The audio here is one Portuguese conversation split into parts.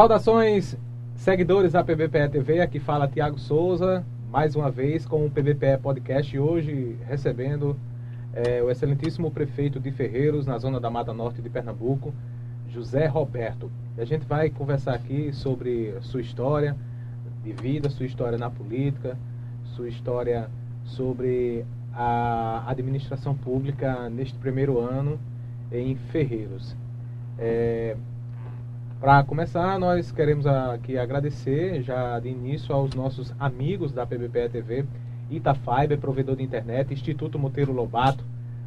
Saudações, seguidores da PBPE TV, aqui fala Tiago Souza, mais uma vez com o PBPE Podcast, hoje recebendo é, o excelentíssimo prefeito de Ferreiros, na zona da Mata Norte de Pernambuco, José Roberto. E a gente vai conversar aqui sobre sua história de vida, sua história na política, sua história sobre a administração pública neste primeiro ano em Ferreiros. É, para começar, nós queremos aqui agradecer já de início aos nossos amigos da PBPE TV, Itafiber, provedor de internet, Instituto Monteiro Lobato,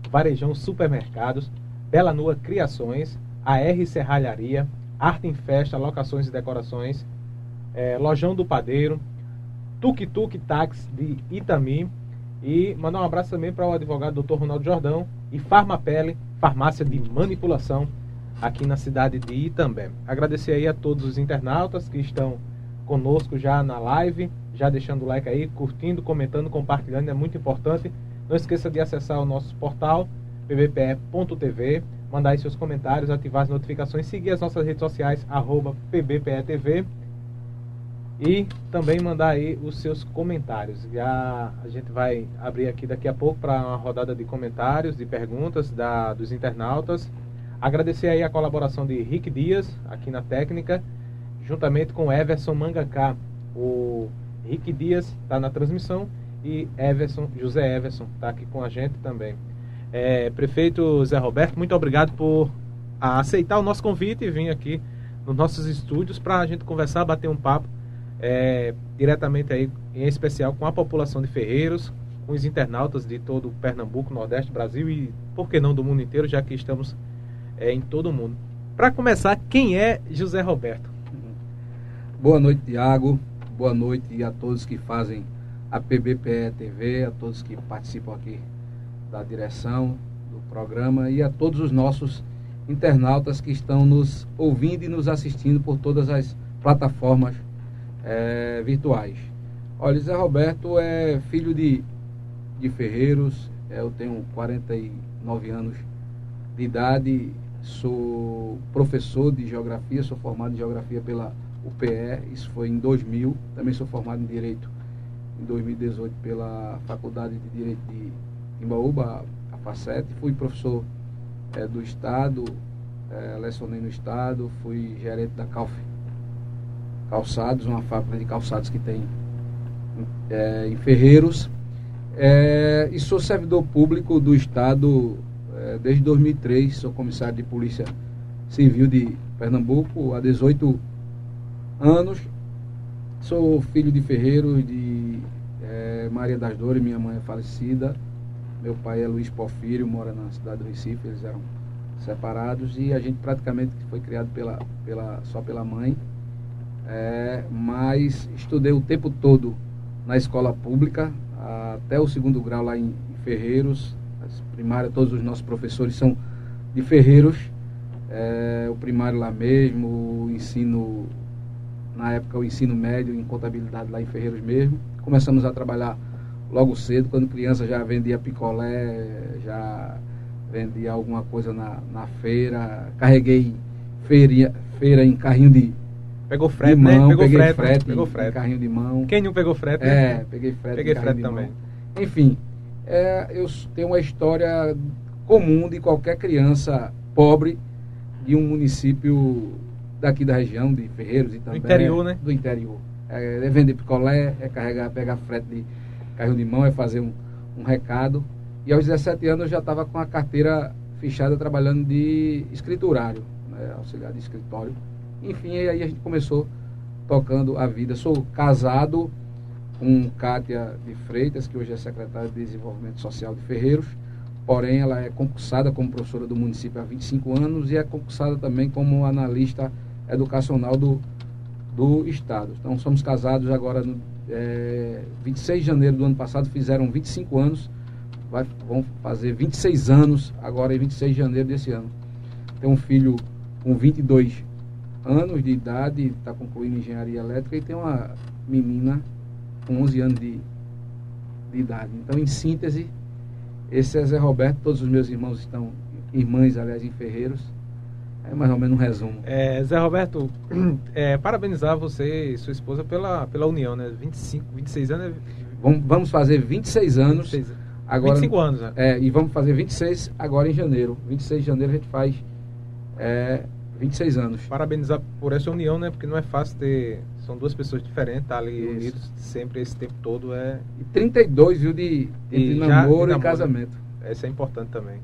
Varejão Supermercados, Bela Nua Criações, a R Serralharia, Arte em Festa, Locações e Decorações, é, Lojão do Padeiro, Tuk Tuk Tax de Itami e mandar um abraço também para o advogado Dr. Ronaldo Jordão e Farmapele, farmácia de manipulação aqui na cidade de Itambé. Agradecer aí a todos os internautas que estão conosco já na live, já deixando o like aí, curtindo, comentando, compartilhando, é muito importante. Não esqueça de acessar o nosso portal pbpe.tv, mandar aí seus comentários, ativar as notificações, seguir as nossas redes sociais, arroba pbpetv e também mandar aí os seus comentários. Já a gente vai abrir aqui daqui a pouco para uma rodada de comentários, de perguntas da, dos internautas. Agradecer aí a colaboração de Rick Dias, aqui na técnica, juntamente com Everson Mangaká. O Rick Dias está na transmissão e Everson, José Everson está aqui com a gente também. É, prefeito Zé Roberto, muito obrigado por aceitar o nosso convite e vir aqui nos nossos estúdios para a gente conversar, bater um papo é, diretamente aí, em especial com a população de Ferreiros, com os internautas de todo o Pernambuco, Nordeste, Brasil e, por que não, do mundo inteiro, já que estamos é, em todo o mundo. Para começar, quem é José Roberto? Boa noite, Tiago. Boa noite a todos que fazem a PBPE TV, a todos que participam aqui da direção do programa e a todos os nossos internautas que estão nos ouvindo e nos assistindo por todas as plataformas é, virtuais. Olha, José Roberto é filho de, de Ferreiros, eu tenho 49 anos de idade sou professor de geografia, sou formado em geografia pela UPE, isso foi em 2000. Também sou formado em direito em 2018 pela Faculdade de Direito de Imbaúba, a FACET. Fui professor é, do Estado, é, lecionei no Estado, fui gerente da Calf Calçados, uma fábrica de calçados que tem é, em Ferreiros. É, e sou servidor público do Estado desde 2003 sou comissário de Polícia Civil de Pernambuco há 18 anos. Sou filho de ferreiros de é, Maria das Dores, minha mãe é falecida. Meu pai é Luiz Porfírio, mora na cidade do Recife, eles eram separados e a gente praticamente foi criado pela, pela, só pela mãe. É, mas estudei o tempo todo na escola pública, até o segundo grau lá em Ferreiros, primária, todos os nossos professores são de Ferreiros, é, o primário lá mesmo, o ensino, na época o ensino médio em contabilidade lá em Ferreiros mesmo. Começamos a trabalhar logo cedo, quando criança já vendia picolé, já vendia alguma coisa na, na feira, carreguei feira, feira em carrinho de Pegou frete, de né? mão, né? Pegou peguei frete, frete, pegou frete. carrinho de mão. Quem não pegou frete? Né? É, peguei frete. Peguei frete também. Mão. Enfim, é, eu tenho uma história comum de qualquer criança pobre de um município daqui da região, de Ferreiros e também. Do interior, né? Do interior. É, é vender picolé, é carregar, pegar frete de carro de mão, é fazer um, um recado. E aos 17 anos eu já estava com a carteira fechada trabalhando de escriturário, né, auxiliar de escritório. Enfim, aí a gente começou tocando a vida. Sou casado, com Kátia de Freitas, que hoje é secretária de Desenvolvimento Social de Ferreiros, porém ela é concursada como professora do município há 25 anos e é concursada também como analista educacional do, do Estado. Então somos casados agora no é, 26 de janeiro do ano passado, fizeram 25 anos, vai, vão fazer 26 anos agora em 26 de janeiro desse ano. Tem um filho com 22 anos de idade, está concluindo engenharia elétrica e tem uma menina com 11 anos de, de idade. Então, em síntese, esse é Zé Roberto, todos os meus irmãos estão, irmãs, aliás, em Ferreiros. É mais ou menos um resumo. É, Zé Roberto, é, parabenizar você e sua esposa pela, pela união, né? 25, 26 anos. É vamos, vamos fazer 26 anos. 26, agora, 25 anos, né? É, e vamos fazer 26 agora em janeiro. 26 de janeiro a gente faz é, 26 anos. Parabenizar por essa união, né? Porque não é fácil ter. São duas pessoas diferentes, tá ali Isso. unidos sempre esse tempo todo. É... E 32, viu, de, de, namoro, de namoro e casamento. Essa é importante também.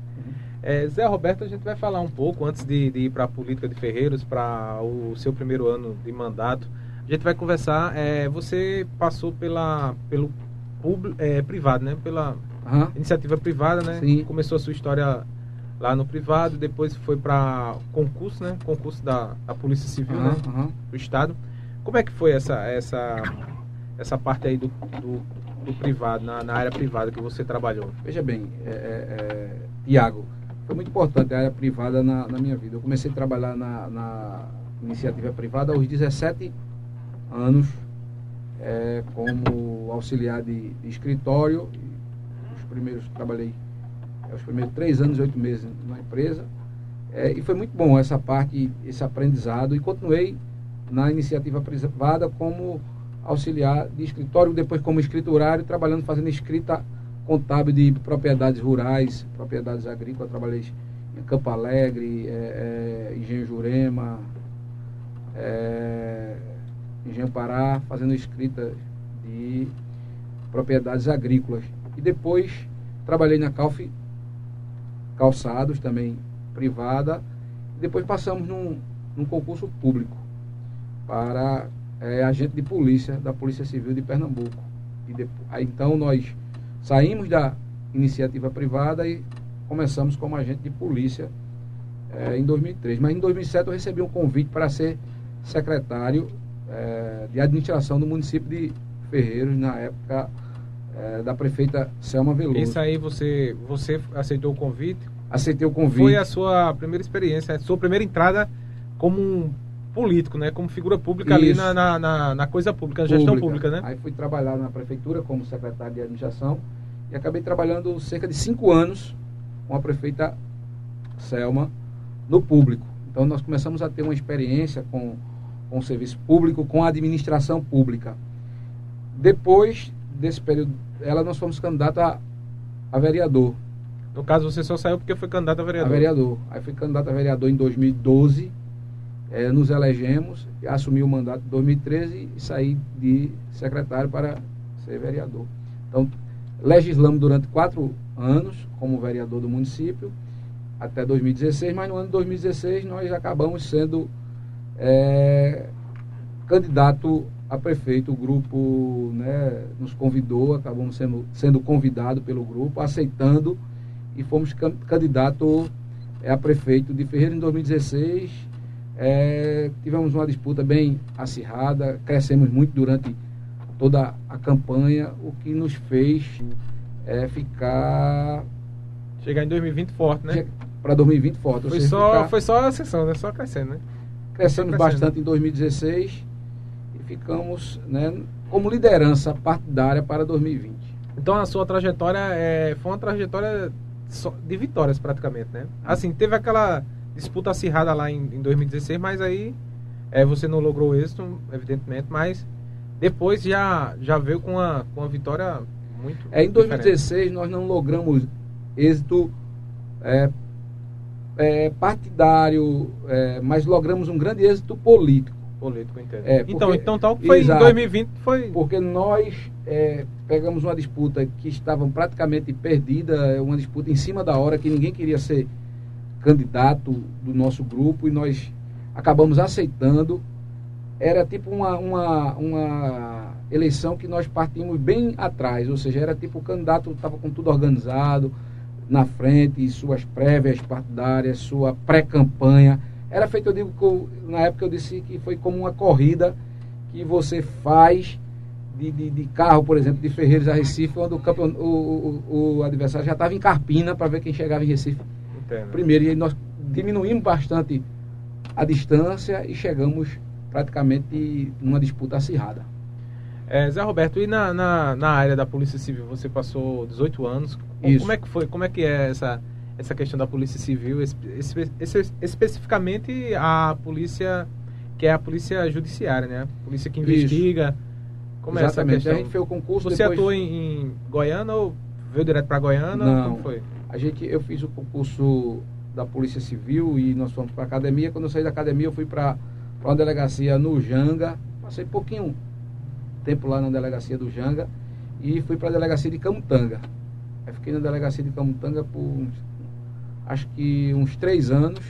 É, Zé Roberto, a gente vai falar um pouco antes de, de ir para a política de Ferreiros, para o seu primeiro ano de mandato. A gente vai conversar. É, você passou pela, pelo público, é, privado, né? Pela uhum. iniciativa privada, né? Sim. Começou a sua história lá no privado, depois foi para concurso, né? Concurso da, da Polícia Civil, uhum, né? Uhum. Do Estado. Como é que foi essa, essa, essa parte aí do, do, do privado, na, na, área privada que você trabalhou? Veja bem, é, é, é Tiago, foi muito importante a área privada na, na minha vida. Eu comecei a trabalhar na, na iniciativa privada aos 17 anos, é, como auxiliar de, de, escritório. Os primeiros trabalhei é, os primeiros três anos e oito meses na empresa. É, e foi muito bom essa parte, esse aprendizado. E continuei na iniciativa privada como auxiliar de escritório, depois como escriturário, trabalhando, fazendo escrita contábil de propriedades rurais, propriedades agrícolas, trabalhei em Campo Alegre, é, é, Engenho Jurema, é, Engenho Pará, fazendo escrita de propriedades agrícolas. E depois trabalhei na Calf Calçados, também privada, e depois passamos num, num concurso público para é, agente de polícia da Polícia Civil de Pernambuco. E depois, aí, então nós Saímos da iniciativa privada e começamos como agente de polícia é, em 2003. Mas em 2007 eu recebi um convite para ser secretário é, de administração do município de Ferreiros, na época é, da prefeita Selma Veloso. Isso aí você, você aceitou o convite? Aceitei o convite. Foi a sua primeira experiência, a sua primeira entrada como um político, né? Como figura pública Isso. ali na, na, na, na, coisa pública, na gestão pública, né? Aí fui trabalhar na prefeitura como secretário de administração e acabei trabalhando cerca de cinco anos com a prefeita Selma no público. Então nós começamos a ter uma experiência com, com o serviço público, com a administração pública. Depois desse período, ela nós fomos candidatos a, a vereador. No caso, você só saiu porque foi candidato a vereador. A vereador. Aí fui candidato a vereador em 2012 é, nos elegemos, assumi o mandato em 2013 e saí de secretário para ser vereador. Então, legislamos durante quatro anos como vereador do município, até 2016, mas no ano de 2016 nós acabamos sendo é, candidato a prefeito. O grupo né, nos convidou, acabamos sendo, sendo convidado pelo grupo, aceitando e fomos candidato é, a prefeito de Ferreira em 2016 é, tivemos uma disputa bem acirrada, crescemos muito durante toda a campanha, o que nos fez é, ficar. Chegar em 2020 forte, né? Para 2020 forte. Foi, só, ficar... foi só a sessão, né? Só crescendo, né? Crescemos bastante em 2016 e ficamos né, como liderança partidária para 2020. Então a sua trajetória é, foi uma trajetória de vitórias praticamente, né? Assim, teve aquela disputa acirrada lá em, em 2016, mas aí é, você não logrou êxito, evidentemente, mas depois já, já veio com uma, com uma vitória muito. É, em 2016 diferente. nós não logramos êxito é, é, partidário, é, mas logramos um grande êxito político. Político, entendo. É, porque, então, então tal que foi exato, em 2020 foi. Porque nós é, pegamos uma disputa que estava praticamente perdida, uma disputa em cima da hora, que ninguém queria ser candidato do nosso grupo e nós acabamos aceitando. Era tipo uma, uma, uma eleição que nós partimos bem atrás, ou seja, era tipo o candidato estava com tudo organizado na frente, suas prévias partidárias, sua pré-campanha. Era feito, eu digo, que na época eu disse que foi como uma corrida que você faz de, de, de carro, por exemplo, de Ferreiros a Recife, onde o, o, o, o adversário já estava em Carpina para ver quem chegava em Recife primeiro. E nós diminuímos bastante a distância e chegamos praticamente numa disputa acirrada. É, Zé Roberto, e na, na, na, área da Polícia Civil você passou 18 anos. Isso. Como é que foi? Como é que é essa, essa questão da polícia civil, espe, espe, especificamente a polícia que é a polícia judiciária, né? A polícia que investiga. Isso. Como Exatamente. é essa questão? A gente fez o concurso. Você depois... atuou em, em Goiânia ou veio direto para Goiânia? Não. Como foi? A gente, eu fiz o concurso da Polícia Civil e nós fomos para a academia. Quando eu saí da academia, eu fui para uma delegacia no Janga. Passei pouquinho tempo lá na delegacia do Janga e fui para a delegacia de Camutanga. Aí fiquei na delegacia de Camutanga por acho que uns três anos.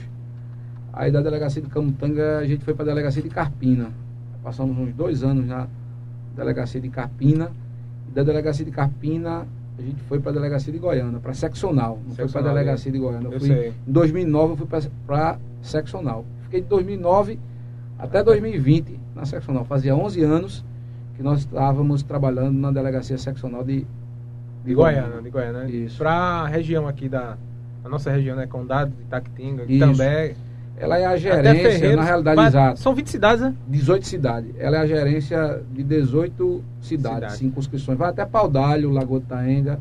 Aí da delegacia de Camutanga a gente foi para a delegacia de Carpina. Passamos uns dois anos na delegacia de Carpina. Da delegacia de Carpina a gente foi para a delegacia de Goiânia, para seccional. Não seccional, foi para a delegacia é. de Goiânia. Eu, eu fui, sei. Em 2009 eu fui para seccional. Fiquei de 2009 até 2020 na seccional. Fazia 11 anos que nós estávamos trabalhando na delegacia seccional de, de, de Goiânia. Goiânia. De Goiânia. Isso. Para a região aqui da a nossa região, né? Condado de Itaquitinga, também. Ela é a gerência, na realidade, exato. São 20 cidades, né? 18 cidades. Ela é a gerência de 18 cidades, Cidade. circunscrições. Vai até Paudalho, Lagoa Taenga,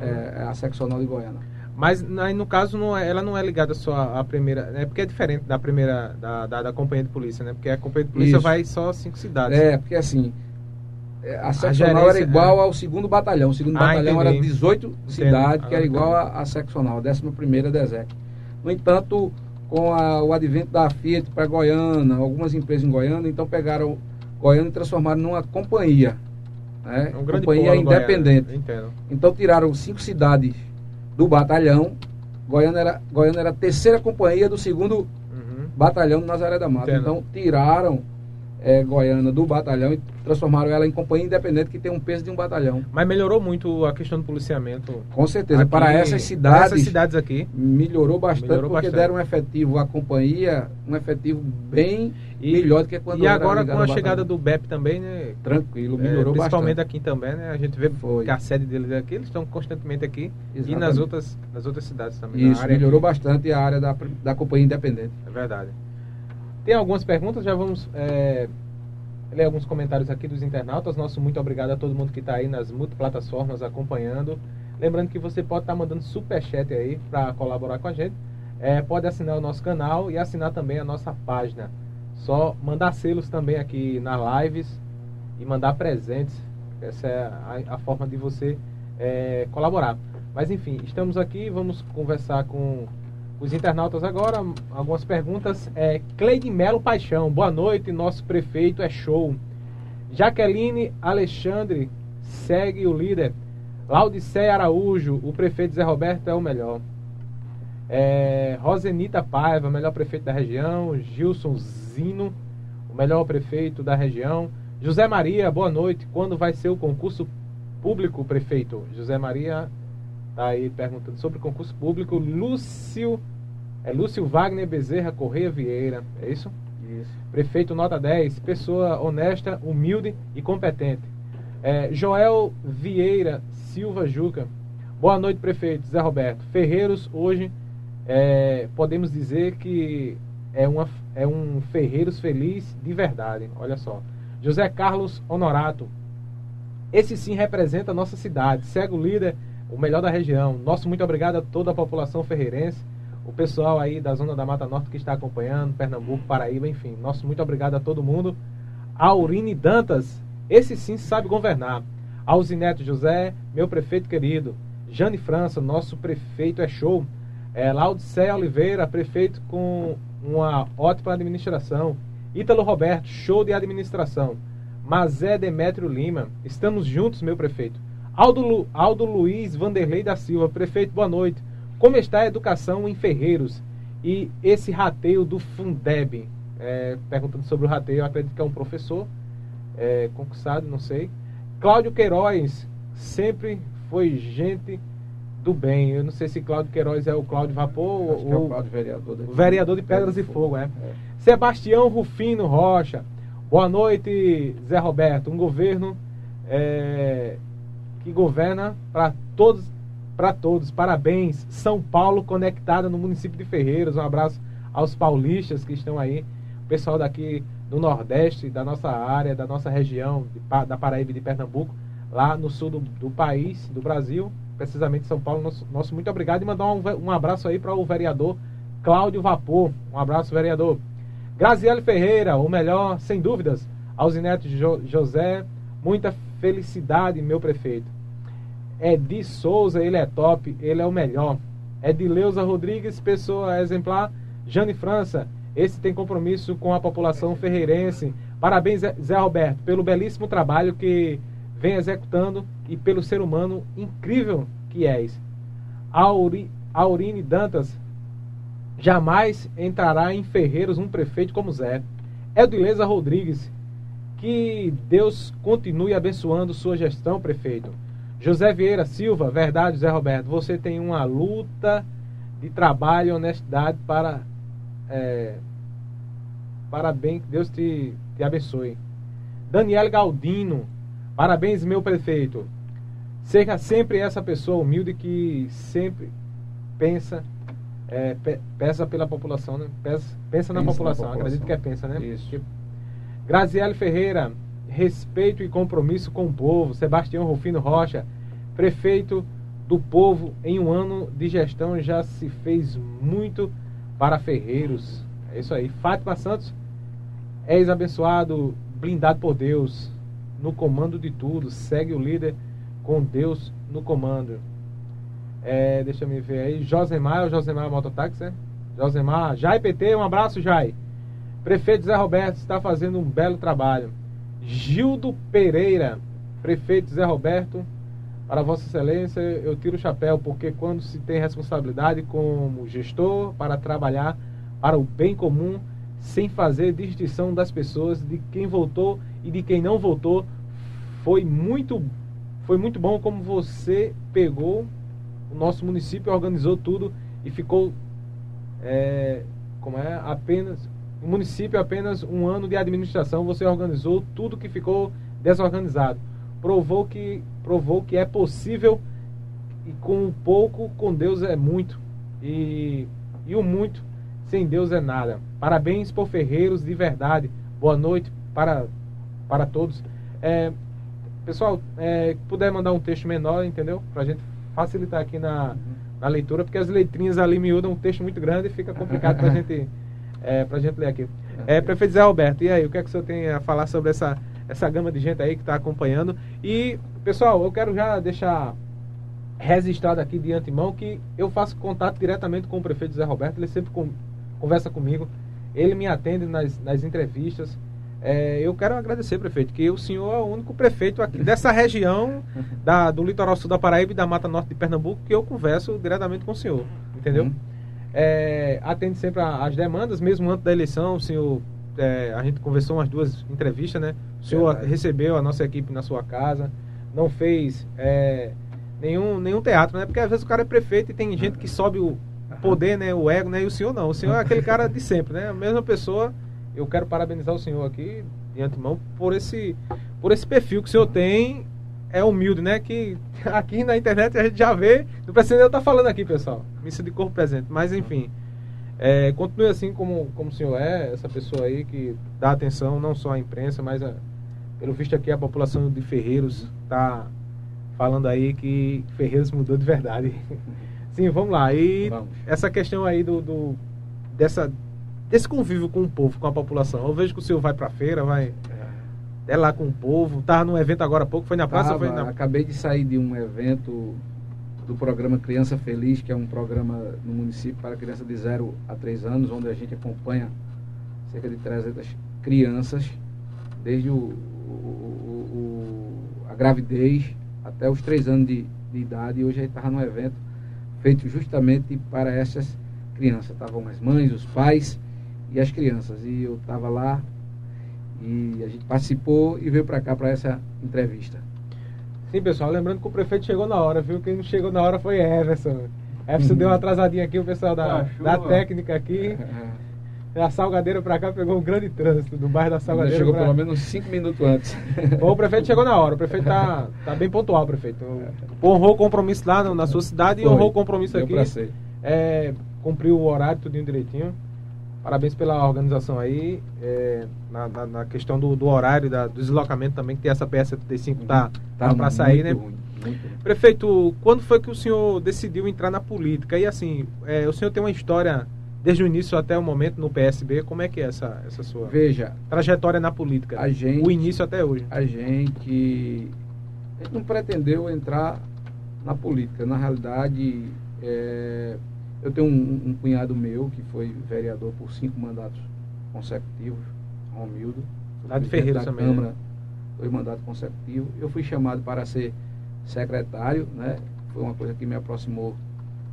é, é, a seccional de Goiânia. Mas aí, no caso, não é, ela não é ligada só à primeira. É porque é diferente da primeira, da, da, da companhia de polícia, né? Porque a companhia de polícia Isso. vai só cinco cidades. É, porque assim, é, a seccional a gerência, era igual é. ao segundo batalhão. O segundo ah, batalhão entendi. era 18 entendi. cidades, que era igual a, a seccional, a 11 primeira DESEC. No entanto, com a, o advento da Fiat para Goiânia, algumas empresas em Goiânia, então pegaram Goiânia e transformaram numa companhia. Né? Um companhia independente. Então tiraram cinco cidades do batalhão. Goiânia era, Goiânia era a terceira companhia do segundo uhum. batalhão do Nazaré da Mata. Entendo. Então tiraram é, Goiânia do batalhão e transformaram ela em companhia independente que tem um peso de um batalhão. Mas melhorou muito a questão do policiamento? Com certeza. Aqui, para essas cidades, essas cidades aqui melhorou bastante melhorou porque bastante. deram um efetivo à companhia, um efetivo bem e, melhor do que quando E agora com a chegada do BEP também, né? Tranquilo, melhorou é, principalmente bastante. aqui também, né? A gente vê Foi. que a sede deles aqui, eles estão constantemente aqui Exatamente. e nas outras, nas outras cidades também. Isso, melhorou aqui. bastante a área da, da companhia independente. É verdade. Tem algumas perguntas, já vamos é, ler alguns comentários aqui dos internautas. Nosso muito obrigado a todo mundo que está aí nas multiplataformas acompanhando. Lembrando que você pode estar tá mandando super chat aí para colaborar com a gente. É, pode assinar o nosso canal e assinar também a nossa página. Só mandar selos também aqui nas lives e mandar presentes. Essa é a, a forma de você é, colaborar. Mas enfim, estamos aqui, vamos conversar com os internautas agora, algumas perguntas. É, Cleide Melo Paixão, boa noite, nosso prefeito é show. Jaqueline Alexandre segue o líder. Laudicé Araújo, o prefeito Zé Roberto é o melhor. É, Rosenita Paiva, melhor prefeito da região. Gilson Zino, o melhor prefeito da região. José Maria, boa noite. Quando vai ser o concurso público, prefeito? José Maria aí perguntando sobre concurso público. Lúcio. É Lúcio Wagner Bezerra Correia Vieira. É isso? Isso. Prefeito nota 10. Pessoa honesta, humilde e competente. É, Joel Vieira Silva Juca. Boa noite, prefeito. Zé Roberto. Ferreiros, hoje é, podemos dizer que é, uma, é um Ferreiros feliz de verdade. Olha só. José Carlos Honorato. Esse sim representa a nossa cidade. Cego líder o melhor da região. Nosso muito obrigado a toda a população ferreirense, o pessoal aí da zona da Mata Norte que está acompanhando, Pernambuco, Paraíba, enfim. Nosso muito obrigado a todo mundo. Aurine Dantas, esse sim sabe governar. Alzineto José, meu prefeito querido. Jane França, nosso prefeito é show. É, Laudicé Oliveira, prefeito com uma ótima administração. Ítalo Roberto, show de administração. Mazé Demétrio Lima, estamos juntos, meu prefeito. Aldo, Lu, Aldo Luiz Vanderlei da Silva, prefeito, boa noite. Como está a educação em Ferreiros e esse rateio do Fundeb? É, perguntando sobre o rateio, eu acredito que é um professor é, concursado, não sei. Cláudio Queiroz, sempre foi gente do bem. Eu não sei se Cláudio Queiroz é o Cláudio Vapor Acho ou é o Cláudio vereador, o vereador de Pedras e Fogo, é. é. Sebastião Rufino Rocha. Boa noite, Zé Roberto. Um governo é, que governa para todos, para todos. Parabéns, São Paulo conectada no município de Ferreiros. Um abraço aos paulistas que estão aí, o pessoal daqui do Nordeste, da nossa área, da nossa região, de, da Paraíba e de Pernambuco. lá no sul do, do país, do Brasil, precisamente São Paulo. Nosso, nosso muito obrigado e mandar um, um abraço aí para o vereador Cláudio Vapor. Um abraço, vereador. Graziele Ferreira, o melhor, sem dúvidas. Alzinete jo, José, muita felicidade, meu prefeito. Edi Souza, ele é top, ele é o melhor. Edileuza Rodrigues, pessoa exemplar. Jane França, esse tem compromisso com a população ferreirense. Parabéns, Zé Roberto, pelo belíssimo trabalho que vem executando e pelo ser humano incrível que és. Auri, Aurine Dantas, jamais entrará em Ferreiros um prefeito como Zé. Edileza Rodrigues, que Deus continue abençoando sua gestão, prefeito. José Vieira Silva, verdade, José Roberto, você tem uma luta de trabalho e honestidade para. É, parabéns, que Deus te, te abençoe. Daniel Galdino, parabéns, meu prefeito. Seja sempre essa pessoa humilde que sempre pensa, é, pe, pensa pela população, né? Pensa, pensa na, população. na população, acredito que é pensa, né? Isso. Graziele Ferreira, respeito e compromisso com o povo. Sebastião Rufino Rocha, prefeito do povo, em um ano de gestão já se fez muito para Ferreiros. É isso aí. Fátima Santos, és abençoado, blindado por Deus, no comando de tudo. Segue o líder com Deus no comando. É, deixa eu me ver aí. Josemar, o Josemar Mototáxi, né? Josemar, Jai PT, um abraço, Jai. Prefeito Zé Roberto está fazendo um belo trabalho. Gildo Pereira, prefeito Zé Roberto, para Vossa Excelência, eu tiro o chapéu, porque quando se tem responsabilidade como gestor para trabalhar para o bem comum, sem fazer distinção das pessoas, de quem votou e de quem não votou, foi muito, foi muito bom como você pegou o nosso município, organizou tudo e ficou é, como é apenas o município apenas um ano de administração você organizou tudo que ficou desorganizado. Provou que, provou que é possível e com pouco, com Deus é muito. E, e o muito, sem Deus é nada. Parabéns por Ferreiros de verdade. Boa noite para, para todos. É, pessoal, é, puder mandar um texto menor, entendeu? Para a gente facilitar aqui na, na leitura, porque as letrinhas ali miúdam um texto muito grande e fica complicado para a gente é, para a gente ler aqui. É, prefeito Zé Alberto, e aí, o que é que o senhor tem a falar sobre essa, essa gama de gente aí que está acompanhando? E, pessoal, eu quero já deixar registrado aqui de antemão que eu faço contato diretamente com o prefeito Zé Roberto, ele sempre com, conversa comigo, ele me atende nas, nas entrevistas. É, eu quero agradecer, prefeito, que o senhor é o único prefeito aqui dessa região da, do litoral sul da Paraíba e da Mata Norte de Pernambuco que eu converso diretamente com o senhor, entendeu? Uhum é, atende sempre as demandas, mesmo antes da eleição, o senhor, é, a gente conversou umas duas entrevistas, né? O senhor recebeu a nossa equipe na sua casa, não fez é, nenhum, nenhum teatro, né? Porque às vezes o cara é prefeito e tem gente que sobe o poder, né? O ego, né? E o senhor não. O senhor é aquele cara de sempre, né? A mesma pessoa. Eu quero parabenizar o senhor aqui, de antemão, por esse, por esse perfil que o senhor tem é humilde, né? Que aqui na internet a gente já vê. Não precisa nem eu estar falando aqui, pessoal. Missa de corpo presente. Mas enfim. É, continue assim como, como o senhor é, essa pessoa aí que dá atenção não só à imprensa, mas a, pelo visto aqui a população de Ferreiros está falando aí que Ferreiros mudou de verdade. Sim, vamos lá. E vamos. essa questão aí do, do, dessa, desse convívio com o povo, com a população. Eu vejo que o senhor vai para a feira, vai é lá com o povo. Tava num evento agora há pouco, foi na praça? Tava, foi na... Acabei de sair de um evento do programa Criança Feliz, que é um programa no município para crianças de 0 a 3 anos, onde a gente acompanha cerca de 300 crianças, desde o, o, o a gravidez até os 3 anos de, de idade. E hoje a gente estava num evento feito justamente para essas crianças. Estavam as mães, os pais e as crianças. E eu estava lá e a gente participou e veio para cá para essa entrevista. Sim, pessoal, lembrando que o prefeito chegou na hora, viu? Quem não chegou na hora foi Everson. Everson deu uma atrasadinha aqui, o pessoal da, da técnica aqui. A Salgadeira para cá pegou um grande trânsito do bairro da Salgadeira. chegou pra... pelo menos cinco minutos antes. Bom, o prefeito chegou na hora. O prefeito tá, tá bem pontual, prefeito. Honrou o compromisso lá na sua cidade Foi. e honrou o compromisso Deu aqui. É, cumpriu o horário, tudinho direitinho. Parabéns pela organização aí, é, na, na, na, questão do, do horário, da, do deslocamento também, que tem essa PS75 tá, tá para sair, né? Ruim, Prefeito, quando foi que o senhor decidiu entrar na política? E assim, é, o senhor tem uma história desde o início até o momento no PSB, como é que é essa, essa sua Veja, trajetória na política? A gente, o início até hoje. A gente, a gente não pretendeu entrar na política. Na realidade, é, eu tenho um, um, cunhado meu que foi vereador por cinco mandatos consecutivos, Romildo. Lá de Ferreira também. Câmara, né? dois mandatos consecutivos. Eu fui chamado para ser secretário, né? Foi uma coisa que me aproximou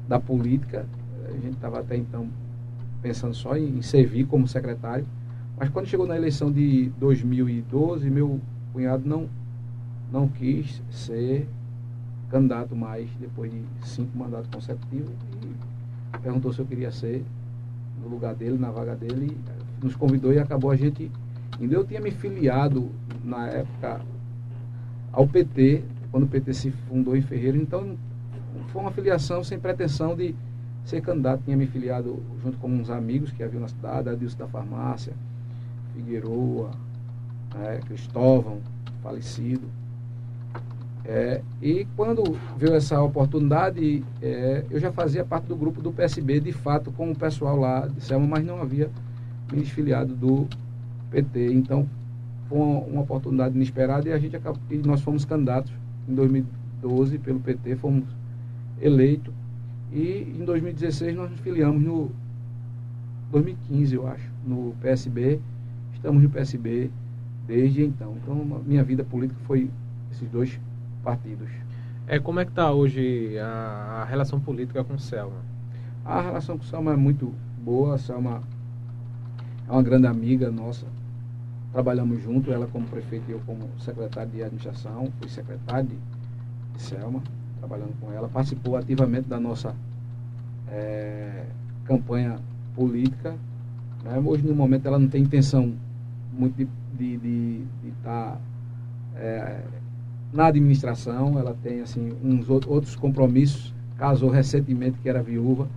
da política. A gente estava até então pensando só em, em servir como secretário. Mas quando chegou na eleição de 2012, meu cunhado não, não quis ser candidato mais depois de cinco mandatos consecutivos e perguntou se eu queria ser no lugar dele, na vaga dele, nos convidou e acabou a gente indo. Eu tinha me filiado na época ao PT, quando o PT se fundou em Ferreira, então foi uma filiação sem pretensão de ser candidato. Tinha me filiado junto com uns amigos que haviam na cidade, Adilson da Farmácia, Figueroa, é, Cristóvão, falecido. É, e quando veio essa oportunidade, é, eu já fazia parte do grupo do PSB, de fato, com o pessoal lá de Selma, mas não havia me desfiliado do PT. Então, foi uma, oportunidade inesperada e a gente acabou, e nós fomos candidatos em 2012 pelo PT, fomos eleitos. E em 2016 nós nos filiamos no 2015, eu acho, no PSB. Estamos no PSB desde então. Então, minha vida política foi esses dois partidos. É, como é que está hoje a, a, relação política com o Selma? A relação com o Selma é muito boa, a Selma é uma grande amiga nossa. Trabalhamos junto, ela como prefeito e eu como secretário de administração, fui secretário de, de Selma, trabalhando com ela. Participou ativamente da nossa é, campanha política. Né? Hoje, no momento, ela não tem intenção muito de estar de, de, de tá, é, na administração, ela tem assim uns outros compromissos, casou recentemente que era viúva,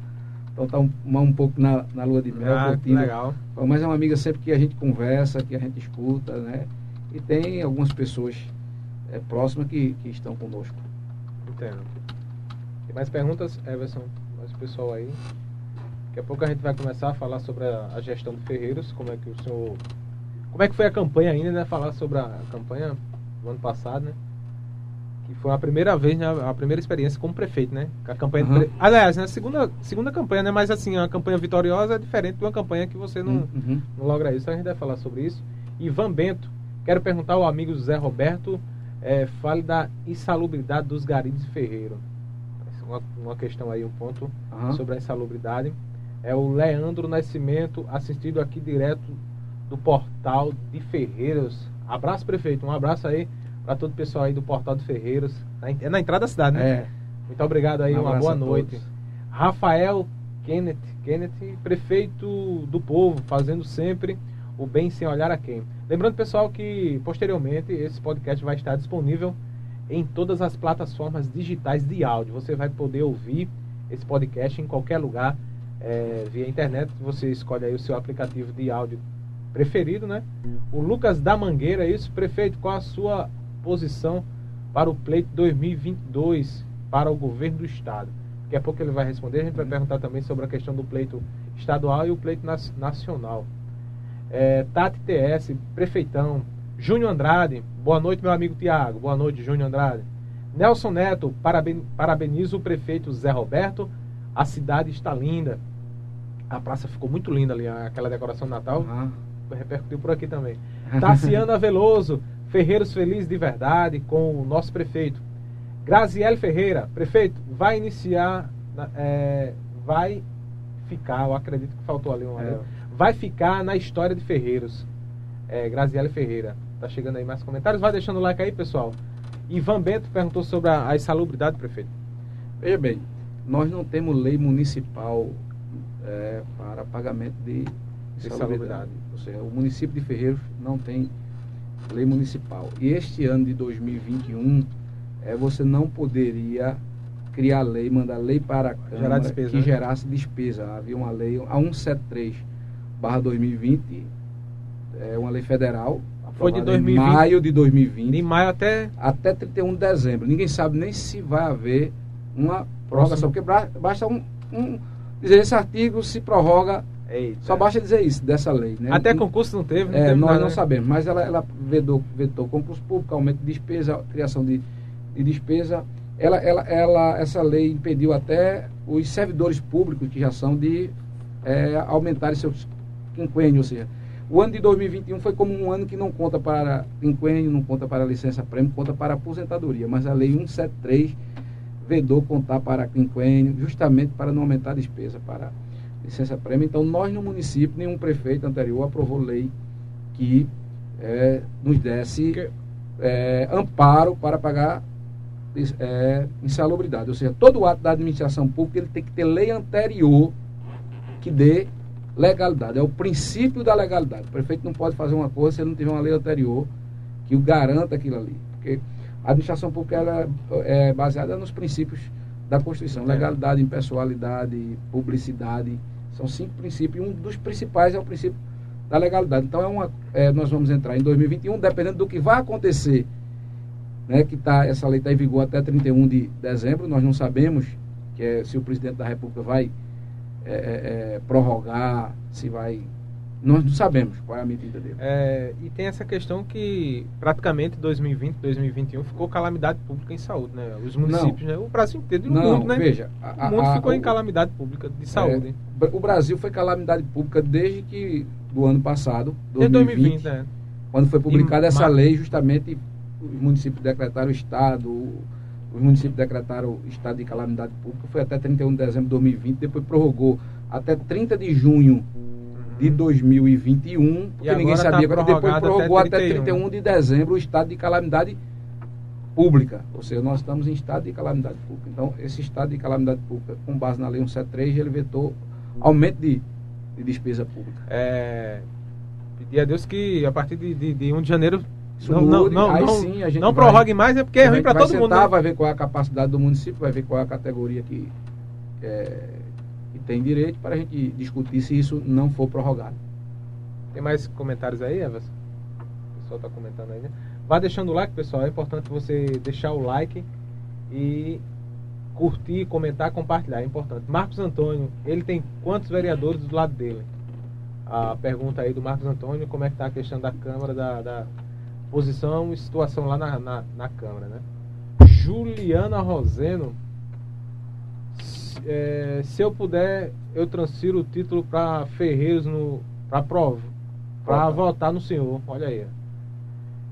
então está um, um pouco na, na lua de mel. Ah, legal. Mas é uma amiga sempre que a gente conversa, que a gente escuta, né? E tem algumas pessoas é, próximas que, que estão conosco. Entendo. Tem mais perguntas, Everson? Mais pessoal aí. Daqui a pouco a gente vai começar a falar sobre a, a gestão de Ferreiros, como é que o senhor... Como é que foi a campanha ainda, né? Falar sobre a campanha do ano passado, né? Que foi a primeira vez, né, a primeira experiência como prefeito, né? A campanha uhum. pre... Aliás, né, segunda, segunda campanha, né? Mas assim, a campanha vitoriosa é diferente de uma campanha que você não, uhum. não logra isso. A gente vai falar sobre isso. Ivan Bento, quero perguntar ao amigo José Roberto, é, fale da insalubridade dos garis de Ferreiro. Uma, uma questão aí, um ponto uhum. sobre a insalubridade. É o Leandro Nascimento, assistido aqui direto do portal de Ferreiros. Abraço, prefeito. Um abraço aí para todo o pessoal aí do Portal de Ferreiros. É na entrada da cidade, né? É. Muito obrigado aí, um uma boa noite. Rafael Kenneth, Kenneth, prefeito do povo, fazendo sempre o bem sem olhar a quem. Lembrando, pessoal, que posteriormente esse podcast vai estar disponível em todas as plataformas digitais de áudio. Você vai poder ouvir esse podcast em qualquer lugar é, via internet. Você escolhe aí o seu aplicativo de áudio preferido, né? O Lucas da Mangueira, é isso, prefeito, qual a sua posição para o pleito 2022 para o governo do estado. Daqui a pouco ele vai responder. A gente vai perguntar também sobre a questão do pleito estadual e o pleito nacional. É, Tati TS, prefeitão. Júnior Andrade, boa noite, meu amigo Tiago. Boa noite, Júnior Andrade. Nelson Neto, paraben, parabenizo o prefeito Zé Roberto. A cidade está linda. A praça ficou muito linda ali, aquela decoração de Natal. Uhum. Repercutiu por aqui também. Tassiana Veloso, Ferreiros Feliz de Verdade com o nosso prefeito. Graziele Ferreira, prefeito, vai iniciar, é, vai ficar, eu acredito que faltou ali uma. É. Vai ficar na história de Ferreiros. É, Graziele Ferreira. Tá chegando aí mais comentários. Vai deixando o like aí, pessoal. Ivan Bento perguntou sobre a, a insalubridade, prefeito. Veja bem, nós não temos lei municipal é, para pagamento de insalubridade. Ou seja, o município de Ferreiros não tem lei municipal. E este ano de 2021, é, você não poderia criar lei, mandar lei para a Câmara despesa, que né? gerasse despesa. Havia uma lei, a 173 barra 2020, é uma lei federal. Foi de Em maio de 2020. De maio até. Até 31 de dezembro. Ninguém sabe nem se vai haver uma prorrogação, porque basta um, um dizer esse artigo se prorroga. Eita. Só basta dizer isso, dessa lei. Né? Até concurso não teve, não é, teve Nós nada, não né? sabemos, mas ela, ela vetou, vetou concurso público, aumento de despesa, criação de, de despesa. Ela, ela, ela, essa lei impediu até os servidores públicos que já são de é, aumentarem seus quinquênios, ou seja, o ano de 2021 foi como um ano que não conta para quinquênio, não conta para licença prêmio, conta para aposentadoria, mas a lei 173 vedou contar para quinquênio, justamente para não aumentar a despesa para licença prêmio. Então, nós no município, nenhum prefeito anterior aprovou lei que é, nos desse é, amparo para pagar é, insalubridade. Ou seja, todo ato da administração pública ele tem que ter lei anterior que dê legalidade. É o princípio da legalidade. O prefeito não pode fazer uma coisa se ele não tiver uma lei anterior que o garanta aquilo ali. Porque a administração pública ela é baseada nos princípios da Constituição. É. Legalidade, impessoalidade, publicidade. São cinco princípios. E um dos principais é o princípio da legalidade. Então, é uma, é, nós vamos entrar em 2021, dependendo do que vai acontecer, né, que tá, essa lei está em vigor até 31 de dezembro. Nós não sabemos que é, se o presidente da República vai é, é, é, prorrogar, se vai. Nós não sabemos qual é a medida dele. É, e tem essa questão que praticamente 2020, 2021 ficou calamidade pública em saúde, né? Os municípios, né? O Brasil inteiro e o não, mundo, né? Veja, a, o mundo a, ficou a, em calamidade pública de saúde. É, o Brasil foi calamidade pública desde que do ano passado, 2020, desde 2020, né? quando foi publicada e, essa lei, justamente os municípios decretaram o estado, os municípios decretaram estado de calamidade pública, foi até 31 de dezembro de 2020, depois prorrogou até 30 de junho de 2021, porque ninguém sabia, tá depois prorrogou até, até 31 de dezembro o estado de calamidade pública, ou seja, nós estamos em estado de calamidade pública. Então, esse estado de calamidade pública, com base na lei 173, ele vetou aumento de, de despesa pública. É, pedir a Deus que a partir de, de, de 1 de janeiro isso não, mude, não, não, sim, não prorrogue mais, é porque é ruim para todo sentar, mundo. Né? Vai ver qual é a capacidade do município, vai ver qual é a categoria que, é, que tem direito para a gente discutir se isso não for prorrogado. Tem mais comentários aí, Evas? O pessoal está comentando aí, né? Vá deixando o like, pessoal. É importante você deixar o like e curtir, comentar, compartilhar. É importante. Marcos Antônio, ele tem quantos vereadores do lado dele? A pergunta aí do Marcos Antônio, como é que está a questão da Câmara, da, da posição e situação lá na, na, na Câmara, né? Juliana Roseno, é, se eu puder, eu transfiro o título para Ferreiros no para prova, para votar no senhor. Olha aí.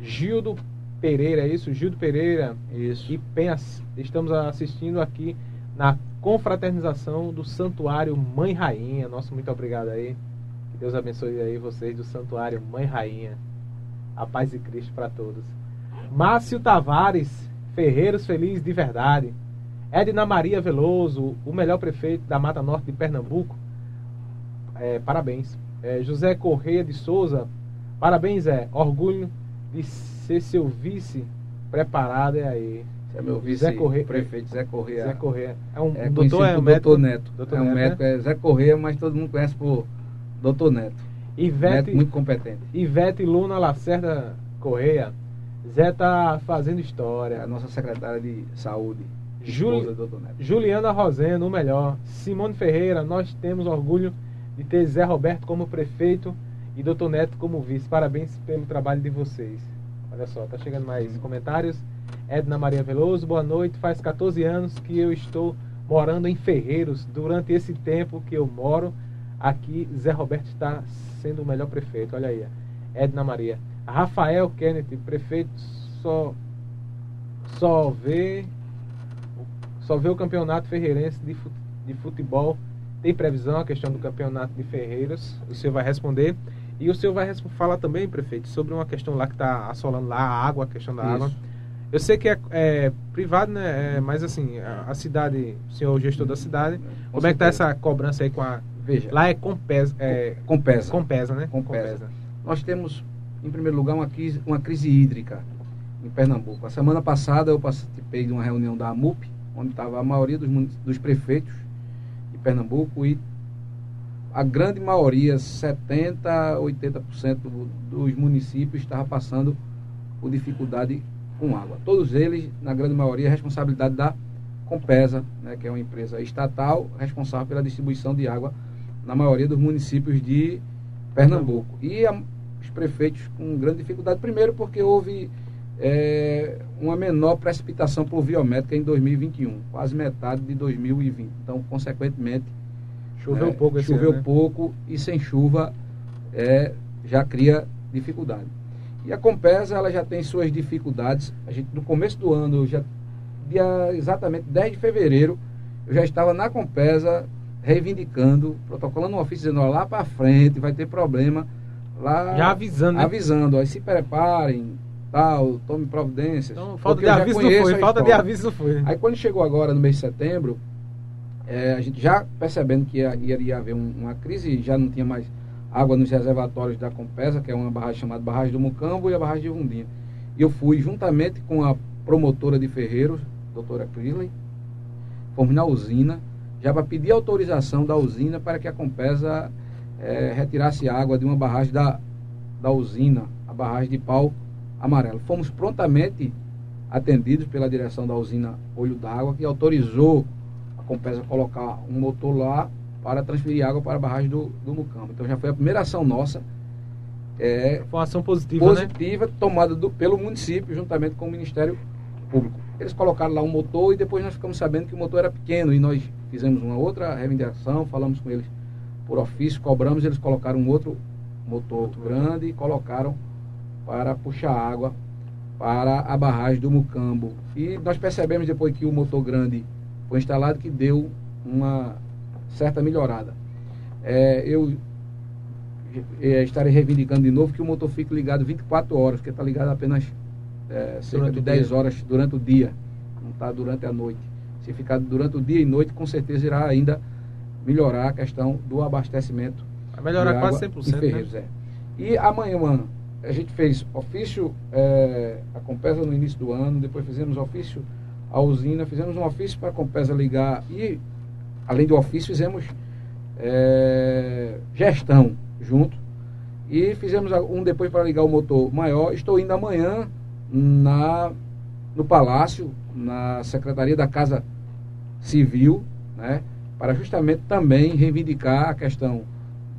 Gildo Pereira, é isso? Gildo Pereira isso. e Penha, estamos assistindo aqui na confraternização do Santuário Mãe Rainha. Nosso muito obrigado aí. Que Deus abençoe aí vocês do Santuário Mãe Rainha. A paz de Cristo para todos. Márcio Tavares, Ferreiros Feliz de Verdade. Edna Maria Veloso, o melhor prefeito da Mata Norte de Pernambuco. É, parabéns. É, José Correia de Souza, parabéns, é. Orgulho de ser seu vice preparado, é aí. É meu vice Zé Correia, prefeito Zé Correia. Zé Correia. É um é doutor, é um doutor Neto. Doutor é um Neto, médico, né? é Zé Correia, mas todo mundo conhece por doutor Neto. Ivete, Neto muito competente. Ivete Luna Lacerda Correia. Zé tá fazendo história. É a nossa secretária de saúde. Juli... Juliana Roseno, o melhor. Simone Ferreira, nós temos orgulho de ter Zé Roberto como prefeito e Doutor Neto como vice. Parabéns pelo trabalho de vocês. Olha só, tá chegando mais comentários. Edna Maria Veloso, boa noite. Faz 14 anos que eu estou morando em Ferreiros. Durante esse tempo que eu moro aqui, Zé Roberto está sendo o melhor prefeito. Olha aí, Edna Maria. Rafael Kennedy, prefeito só só vê só vê o campeonato ferreirense de futebol. Tem previsão a questão do campeonato de Ferreiras? O senhor vai responder. E o senhor vai falar também, prefeito, sobre uma questão lá que está assolando lá a água, a questão da Isso. água. Eu sei que é, é privado, né? É, mas assim, a, a, cidade, o senhor é o gestor da cidade, com como certeza. é que tá essa cobrança aí com a. Veja. Lá é Compesa. É, Compesa. Compesa, né? Compesa. Compesa. Nós temos, em primeiro lugar, uma crise, uma crise hídrica em Pernambuco. A semana passada eu participei de uma reunião da AMUP, onde estava a maioria dos, dos prefeitos de Pernambuco e a grande maioria, 70%, 80% dos municípios estava passando por dificuldade com água. Todos eles, na grande maioria, responsabilidade da Compesa, né, que é uma empresa estatal responsável pela distribuição de água na maioria dos municípios de Pernambuco. E a, os prefeitos com grande dificuldade, primeiro porque houve é, uma menor precipitação pluviométrica em 2021, quase metade de 2020. Então, consequentemente, choveu é, pouco, choveu ano, né? pouco e sem chuva é, já cria dificuldade. E a Compesa ela já tem suas dificuldades. A gente no começo do ano, já dia exatamente 10 de fevereiro, eu já estava na Compesa reivindicando, protocolando um ofício dizendo lá para frente vai ter problema lá já avisando, né? avisando, aí se preparem, tal, tome providências. Então, falta de aviso não foi, falta de aviso não foi. Aí quando chegou agora no mês de setembro, é, a gente já percebendo que ia, iria haver um, uma crise, já não tinha mais água nos reservatórios da Compesa, que é uma barragem chamada Barragem do Mucambo e a Barragem de Vundinha. E eu fui juntamente com a promotora de Ferreiros, doutora Crisley, fomos na usina, já para pedir autorização da usina para que a Compesa é, retirasse água de uma barragem da, da usina, a barragem de pau amarelo. Fomos prontamente atendidos pela direção da usina Olho d'Água, que autorizou a Compesa a colocar um motor lá para transferir água para a barragem do, do Mucambo. Então já foi a primeira ação nossa. É, foi uma ação positiva, positiva né? tomada do, pelo município, juntamente com o Ministério Público. Eles colocaram lá um motor e depois nós ficamos sabendo que o motor era pequeno e nós fizemos uma outra reivindicação, falamos com eles por ofício, cobramos, eles colocaram um outro motor grande e colocaram para puxar água para a barragem do Mucambo. E nós percebemos depois que o motor grande foi instalado que deu uma certa melhorada. É, eu é, estarei reivindicando de novo que o motor fique ligado 24 horas, porque está ligado apenas é, cerca durante de 10 horas durante o dia, não está durante a noite. Se ficar durante o dia e noite, com certeza irá ainda melhorar a questão do abastecimento. Vai melhorar quase 100%. Em Ferreiros, né? é. E amanhã, mano, a gente fez ofício é, a Compesa no início do ano, depois fizemos ofício à usina, fizemos um ofício para a Compesa ligar e, além do ofício, fizemos é, gestão junto e fizemos um depois para ligar o motor maior. Estou indo amanhã na, no Palácio, na Secretaria da Casa Civil, né, para justamente também reivindicar a questão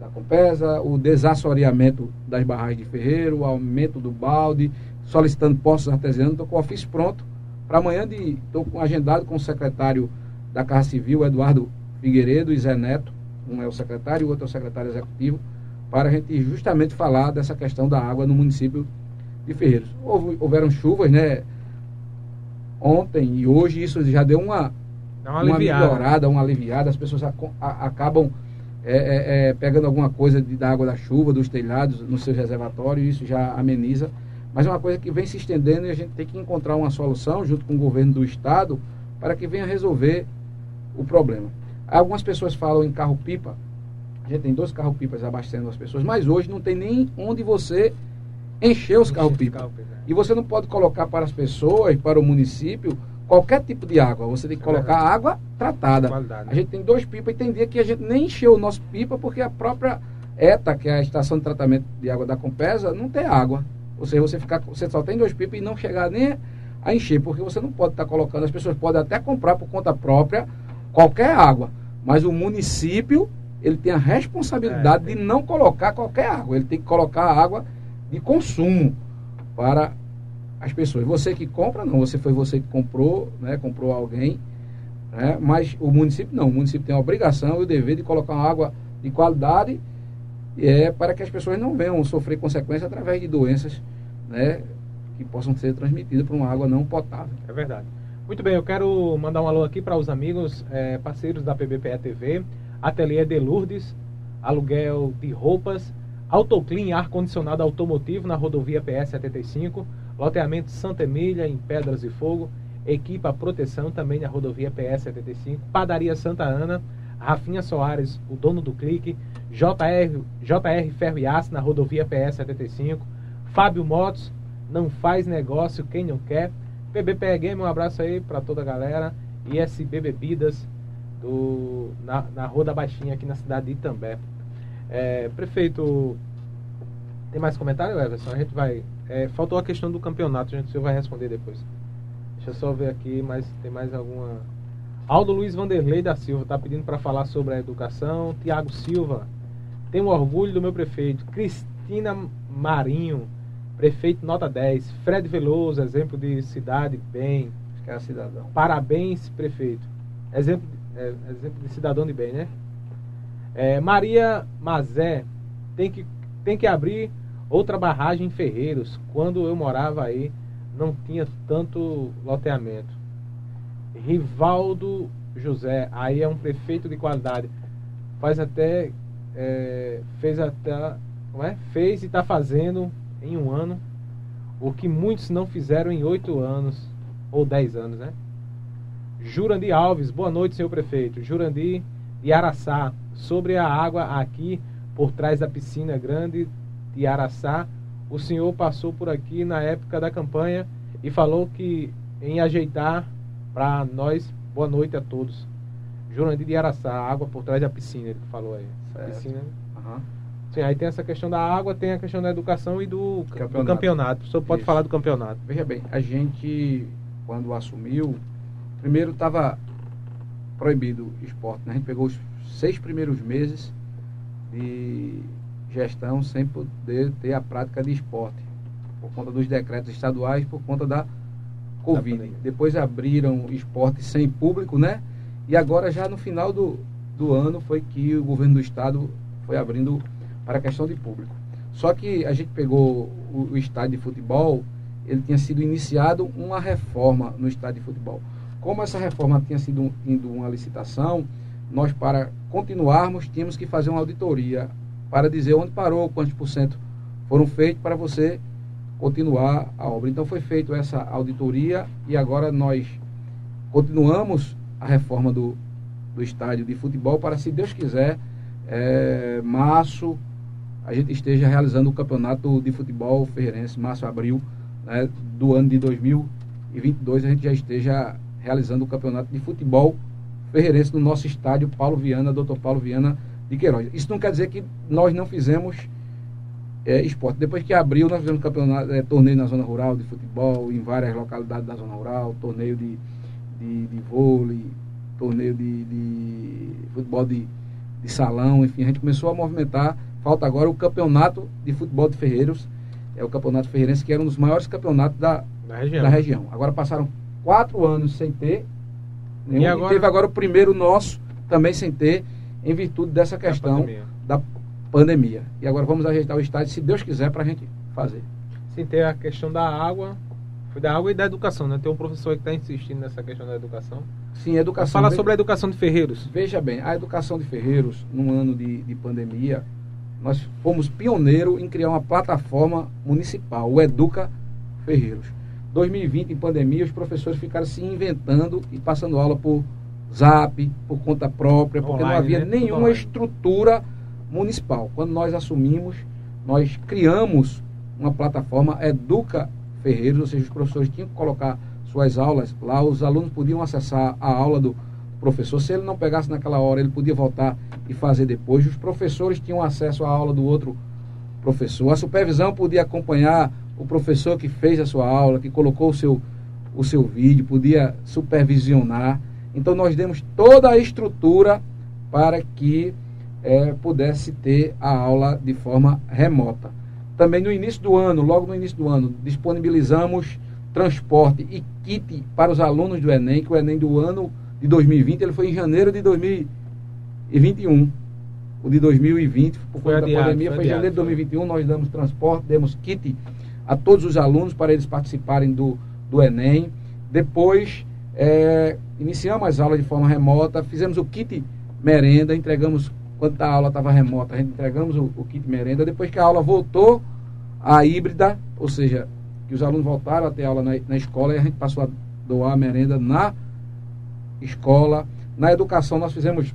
da Compesa, o desassoreamento das barragens de ferreiro, o aumento do balde, solicitando postos artesianos. Estou com o ofício pronto para amanhã, estou agendado com o secretário da Casa Civil, Eduardo Figueiredo e Zé Neto, um é o secretário e o outro é o secretário executivo, para a gente justamente falar dessa questão da água no município de Ferreiros. Houve, houveram chuvas, né? Ontem e hoje isso já deu uma, uma, uma melhorada, uma aliviada. As pessoas a, a, acabam é, é, é, pegando alguma coisa de, da água da chuva, dos telhados, no seu reservatório, isso já ameniza. Mas é uma coisa que vem se estendendo e a gente tem que encontrar uma solução junto com o governo do estado para que venha resolver o problema. Algumas pessoas falam em carro-pipa. A gente tem dois carro-pipas abastecendo as pessoas, mas hoje não tem nem onde você encher os carros-pipa. Carro é. e você não pode colocar para as pessoas, para o município, qualquer tipo de água. Você tem que é colocar é água tratada. A gente tem dois pipas e tem dia que a gente nem encheu o nosso pipa porque a própria ETA, que é a estação de tratamento de água da Compesa, não tem água. Ou seja, você, ficar, você só tem dois pipas e não chegar nem a encher, porque você não pode estar colocando, as pessoas podem até comprar por conta própria qualquer água, mas o município ele tem a responsabilidade é, de não colocar qualquer água, ele tem que colocar água de consumo para as pessoas. Você que compra, não, você foi você que comprou, né, comprou alguém, né, mas o município não, o município tem a obrigação e o dever de colocar uma água de qualidade é, para que as pessoas não venham sofrer consequências através de doenças né, que possam ser transmitidas por uma água não potável. É verdade. Muito bem, eu quero mandar um alô aqui para os amigos é, parceiros da PBPE TV, Ateliê de Lourdes, aluguel de roupas, Autoclean ar-condicionado automotivo na rodovia PS 75, loteamento Santa Emília em Pedras e Fogo, equipa proteção também na rodovia PS 75, Padaria Santa Ana, Rafinha Soares, o dono do clique, JR, JR Ferro e Aço na rodovia PS 75, Fábio Motos, não faz negócio quem não quer, PBPE Game, um abraço aí para toda a galera, e SB Bebidas do, na, na Rua da Baixinha aqui na cidade de Itambé. É, prefeito, tem mais comentário, Everson? A gente vai. É, faltou a questão do campeonato, a gente o senhor vai responder depois. Deixa eu só ver aqui, mas tem mais alguma. Aldo Luiz Vanderlei da Silva está pedindo para falar sobre a educação. Tiago Silva, tenho orgulho do meu prefeito. Cristina Marinho, prefeito nota 10. Fred Veloso, exemplo de cidade bem. Acho que é cidadão. Parabéns, prefeito. Exemplo, é, exemplo de cidadão de bem, né? É, Maria Mazé, tem que, tem que abrir outra barragem em Ferreiros. Quando eu morava aí, não tinha tanto loteamento. Rivaldo José, aí é um prefeito de qualidade. Faz até. É, fez até. Não é? Fez e está fazendo em um ano o que muitos não fizeram em oito anos ou dez anos, né? Jurandir Alves, boa noite, senhor prefeito. Jurandir de Araçá, sobre a água aqui por trás da piscina grande de Araçá, o senhor passou por aqui na época da campanha e falou que em ajeitar para nós, boa noite a todos. Jurandir de Araçá, água por trás da piscina, ele falou aí. Certo. Piscina. Uhum. Sim, aí tem essa questão da água, tem a questão da educação e do campeonato. Do campeonato. O senhor pode Isso. falar do campeonato. Veja bem, a gente, quando assumiu, primeiro estava proibido esporte. Né? A gente pegou os seis primeiros meses de gestão sem poder ter a prática de esporte, por conta dos decretos estaduais, por conta da Covid. Depois abriram esporte sem público, né? E agora já no final do, do ano foi que o governo do estado foi abrindo para a questão de público. Só que a gente pegou o, o estádio de futebol, ele tinha sido iniciado uma reforma no estádio de futebol. Como essa reforma tinha sido indo uma licitação, nós para continuarmos tínhamos que fazer uma auditoria para dizer onde parou, quantos por cento foram feitos para você continuar a obra. Então foi feita essa auditoria e agora nós continuamos a reforma do, do estádio de futebol para, se Deus quiser, é, março a gente esteja realizando o campeonato de futebol ferreirense, março, abril, né, do ano de 2022, a gente já esteja realizando o campeonato de futebol ferreirense no nosso estádio Paulo Viana, Dr. Paulo Viana de Queiroz. Isso não quer dizer que nós não fizemos é, esporte. Depois que abriu, nós fizemos campeonato, é, torneio na zona rural de futebol, em várias localidades da zona rural, torneio de, de, de vôlei, torneio de, de futebol de, de salão, enfim, a gente começou a movimentar. Falta agora o campeonato de futebol de Ferreiros, é o campeonato ferreirense, que era um dos maiores campeonatos da, Na região. da região. Agora passaram quatro anos sem ter. nenhum, E e, agora- teve agora o primeiro nosso também sem ter, em virtude dessa questão pandemia. da pandemia. E agora vamos ajeitar o estádio, se Deus quiser, para a gente fazer. Sim, tem a questão da água. Foi da água e da educação, né? Tem um professor que está insistindo nessa questão da educação. Sim, educação. Fala Ve- sobre a educação de Ferreiros. Veja bem, a educação de Ferreiros, num ano de, de pandemia, nós fomos pioneiro em criar uma plataforma municipal, o Educa Ferreiros. 2020, em pandemia, os professores ficaram se inventando e passando aula por zap, por conta própria, porque não Online, havia né? Nenhuma online. estrutura municipal. Quando nós assumimos, nós criamos uma plataforma Educa Ferreiros, ou seja, os professores tinham que colocar suas aulas lá, os alunos podiam acessar a aula do professor. Se ele não pegasse naquela hora, ele podia voltar e fazer depois. Os professores tinham acesso à aula do outro professor. A supervisão podia acompanhar o professor que fez a sua aula, que colocou o seu, o seu vídeo, podia supervisionar. Então, nós demos toda a estrutura para que eh, pudesse ter a aula de forma remota. Também no início do ano, logo no início do ano, disponibilizamos transporte e kit para os alunos do Enem, que o Enem do ano de 2020 ele foi em janeiro de 2021. O de 2020, por Foi conta adiado, da pandemia, foi foi em janeiro de adiado, foi. 2021. Nós damos transporte, demos kit a todos os alunos para eles participarem do, do Enem. Depois, eh, iniciamos as aulas de forma remota, fizemos o kit merenda, entregamos, quando a aula estava remota, a gente entregamos o, o kit merenda. Depois que a aula voltou à híbrida, ou seja, que os alunos voltaram a ter aula na, na escola e a gente passou a doar a merenda na escola. Na educação, nós fizemos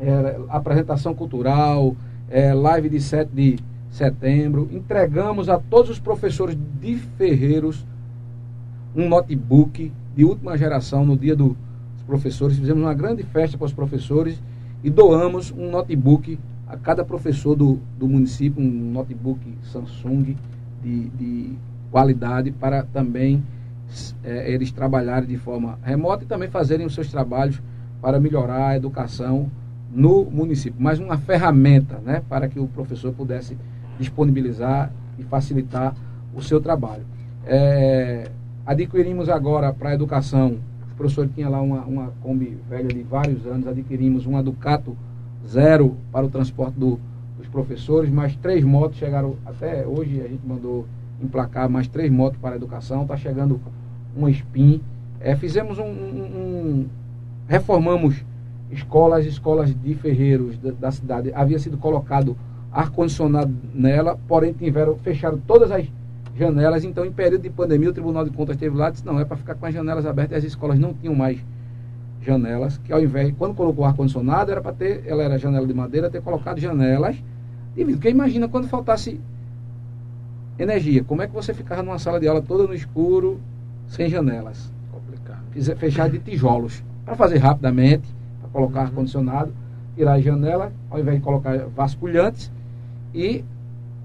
eh, apresentação cultural, eh, live de 7 de setembro. Entregamos a todos os professores de Ferreiros um notebook de última geração no dia dos professores. Fizemos uma grande festa para os professores e doamos um notebook a cada professor do, do município um notebook Samsung de, de qualidade para também é, eles trabalharem de forma remota e também fazerem os seus trabalhos para melhorar a educação no município. Mais uma ferramenta né, para que o professor pudesse disponibilizar e facilitar o seu trabalho. É, adquirimos agora para a educação, o professor tinha lá uma, uma Kombi velha de vários anos, adquirimos uma Ducato Zero para o transporte do, dos professores, mais três motos chegaram até hoje, a gente mandou emplacar mais três motos para a educação, está chegando uma SPIN. É, fizemos um, um, um, reformamos escolas, escolas de ferreiros da, da cidade. Havia sido colocado ar-condicionado nela, porém tiveram, fecharam todas as janelas. Então, em período de pandemia, o Tribunal de Contas esteve lá e disse: não, é para ficar com as janelas abertas e as escolas não tinham mais janelas. Que ao invés, quando colocou ar-condicionado, era para ter, ela era janela de madeira, ter colocado janelas de vidro. Porque imagina quando faltasse energia, como é que você ficava numa sala de aula toda no escuro, sem janelas? Complicado. Fechar de tijolos. Para fazer rapidamente, para colocar uhum. ar-condicionado, tirar a janela, ao invés de colocar vasculhantes e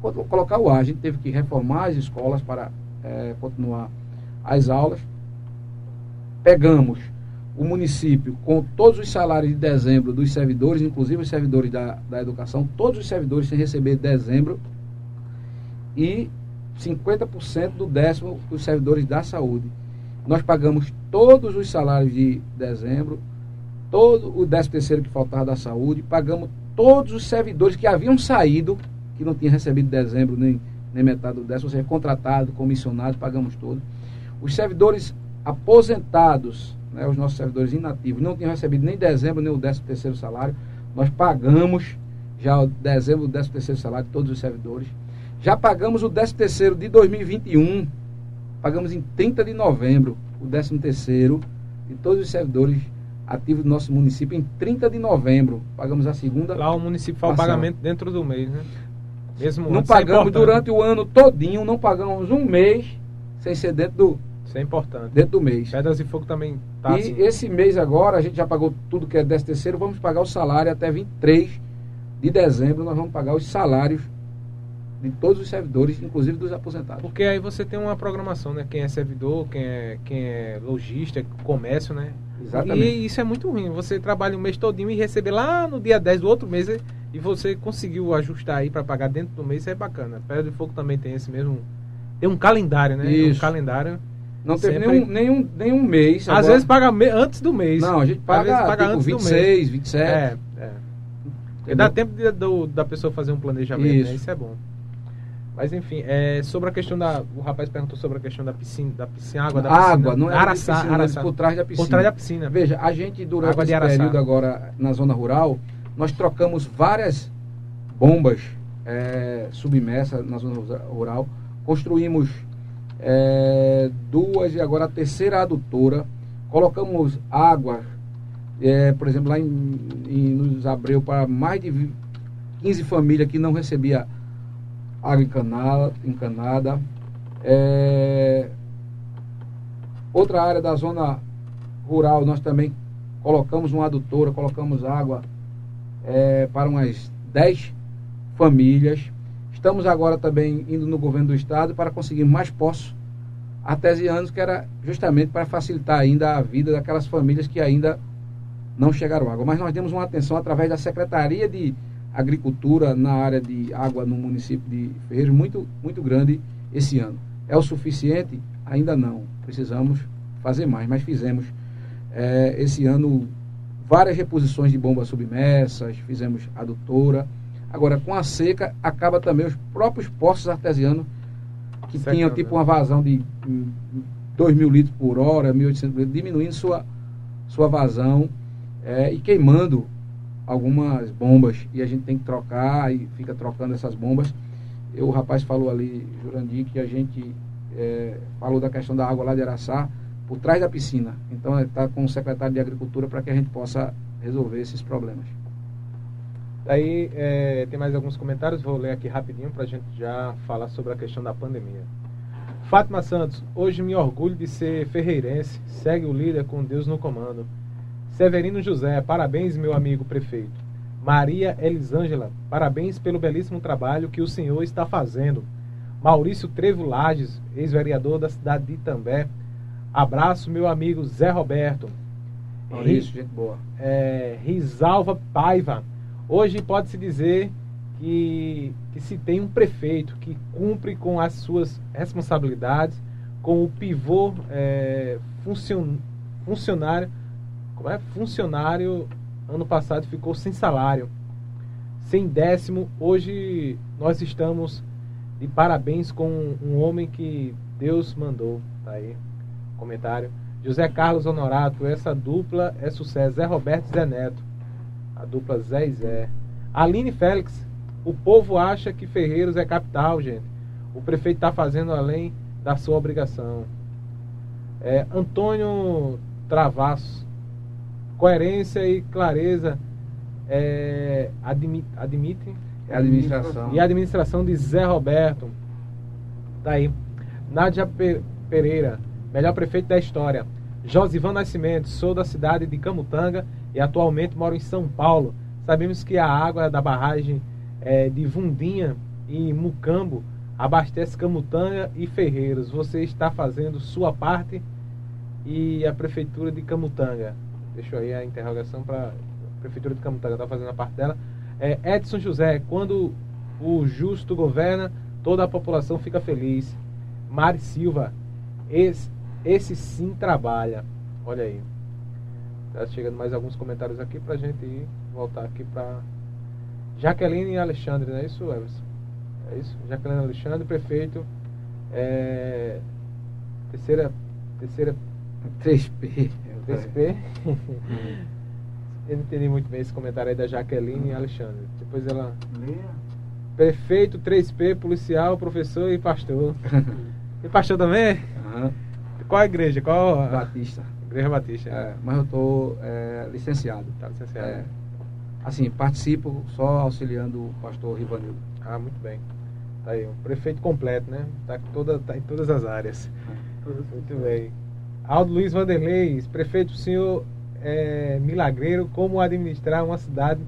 colocar o ar. A gente teve que reformar as escolas para é, continuar as aulas. Pegamos o município com todos os salários de dezembro dos servidores, inclusive os servidores da, da educação, todos os servidores sem receber dezembro e 50% do décimo dos servidores da saúde. Nós pagamos todos os salários de dezembro, todo o décimo terceiro que faltava da saúde, pagamos todos os servidores que haviam saído que não tinha recebido dezembro nem, nem metade do décimo, ou seja, contratado, comissionado, pagamos todo. Os servidores aposentados, né, os nossos servidores inativos, não tinham recebido nem dezembro, nem o décimo terceiro salário. Nós pagamos já o dezembro, o décimo terceiro salário de todos os servidores. Já pagamos o décimo terceiro de 2021. Pagamos em 30 de novembro o décimo terceiro de todos os servidores ativos do nosso município em 30 de novembro. Pagamos a segunda. Lá o município faz o pagamento dentro do mês, né? Mesmo não é pagamos é durante o ano todinho, não pagamos um mês sem ser dentro do. Isso é importante. Dentro do mês. Pedras e Fogo também tá E assim. esse mês agora, a gente já pagou tudo que é 10 terceiro, vamos pagar o salário até 23 de dezembro, nós vamos pagar os salários de todos os servidores, inclusive dos aposentados. Porque aí você tem uma programação, né? Quem é servidor, quem é, quem é lojista, comércio, né? Exatamente. E isso é muito ruim. Você trabalha o mês todinho e receber lá no dia 10 do outro mês e você conseguiu ajustar aí para pagar dentro do mês, isso é bacana. Pedra de Fogo também tem esse mesmo. Tem um calendário, né? Isso. Um calendário. Não teve nenhum, nenhum, nenhum mês. Às agora... vezes paga me... antes do mês. Não, a gente paga, paga tipo, antes 26, do mês. 27. É, é. Dá tempo de, do, da pessoa fazer um planejamento, isso. Né? Isso é bom. Mas enfim, é, sobre a questão da. O rapaz perguntou sobre a questão da piscina, da piscina, água da piscina. Água, não é Araçá, piscina, Araçá. por trás da piscina. Por trás da piscina. Veja, a gente durante água esse período agora na zona rural, nós trocamos várias bombas é, submersas na zona rural. Construímos é, duas e agora a terceira adutora. Colocamos água, é, por exemplo, lá em, em, nos Abreu, para mais de 15 famílias que não recebia água encanada. encanada. É... Outra área da zona rural, nós também colocamos uma adutora, colocamos água é, para umas 10 famílias. Estamos agora também indo no governo do estado para conseguir mais poços artesianos, que era justamente para facilitar ainda a vida daquelas famílias que ainda não chegaram água. Mas nós demos uma atenção através da Secretaria de agricultura na área de água no município de Ferreira muito, muito grande esse ano. É o suficiente? Ainda não. Precisamos fazer mais, mas fizemos é, esse ano várias reposições de bombas submersas, fizemos adutora. Agora, com a seca, acaba também os próprios poços artesianos que Seca, tinham tipo uma vazão de 2 mil litros por hora, 1.800 litros, diminuindo sua, sua vazão é, e queimando algumas bombas e a gente tem que trocar e fica trocando essas bombas. Eu, o rapaz falou ali, Jurandir, que a gente é, falou da questão da água lá de Araçá, por trás da piscina. Então, está com o secretário de Agricultura para que a gente possa resolver esses problemas. Daí, é, tem mais alguns comentários, vou ler aqui rapidinho para a gente já falar sobre a questão da pandemia. Fátima Santos, hoje me orgulho de ser ferreirense, segue o líder com Deus no comando. Severino José, parabéns, meu amigo prefeito. Maria Elisângela, parabéns pelo belíssimo trabalho que o senhor está fazendo. Maurício Trevo Lages, ex-vereador da cidade de Itambé. Abraço, meu amigo Zé Roberto. Maurício, gente boa. É, Risalva Paiva. Hoje pode-se dizer que, que se tem um prefeito que cumpre com as suas responsabilidades, com o pivô é, funcion, funcionário, como é? Funcionário ano passado ficou sem salário, sem décimo. Hoje nós estamos de parabéns com um homem que Deus mandou. Tá aí, comentário. José Carlos Honorato, essa dupla é sucesso. Zé Roberto e Zé Neto. A dupla Zé e Zé. Aline Félix, o povo acha que Ferreiros é capital, gente. O prefeito está fazendo além da sua obrigação. É, Antônio Travassos, coerência e clareza é, admite, admite é administração. e administração de Zé Roberto. Daí, Nádia Pereira, melhor prefeito da história. Josivan Nascimento, sou da cidade de Camutanga e atualmente moro em São Paulo. Sabemos que a água da barragem é, de Vundinha e Mucambo abastece Camutanga e Ferreiros. Você está fazendo sua parte e a prefeitura de Camutanga. Deixou aí a interrogação para a prefeitura de Camutanga está fazendo a parte dela. É, Edson José, quando o justo governa, toda a população fica feliz. Mari Silva, esse, esse sim trabalha. Olha aí. Tá chegando mais alguns comentários aqui pra gente ir, voltar aqui pra Jaqueline e Alexandre, não é isso, Everson? É isso? Jaqueline e Alexandre, prefeito. É, terceira. Terceira. 3P. 3P. Eu não entendi muito bem esse comentário aí da Jaqueline e Alexandre. Depois ela. Prefeito, 3P, policial, professor e pastor. e pastor também? Uhum. Qual a igreja? Qual a... Batista. Igreja Batista. É, mas eu estou é, licenciado. Tá licenciado. É, assim, participo só auxiliando o pastor Rivanildo. Ah, muito bem. Tá aí, um prefeito completo, né? Tá, toda, tá em todas as áreas. Muito bem. Aldo Luiz Vanderlei, prefeito, o senhor é milagreiro como administrar uma cidade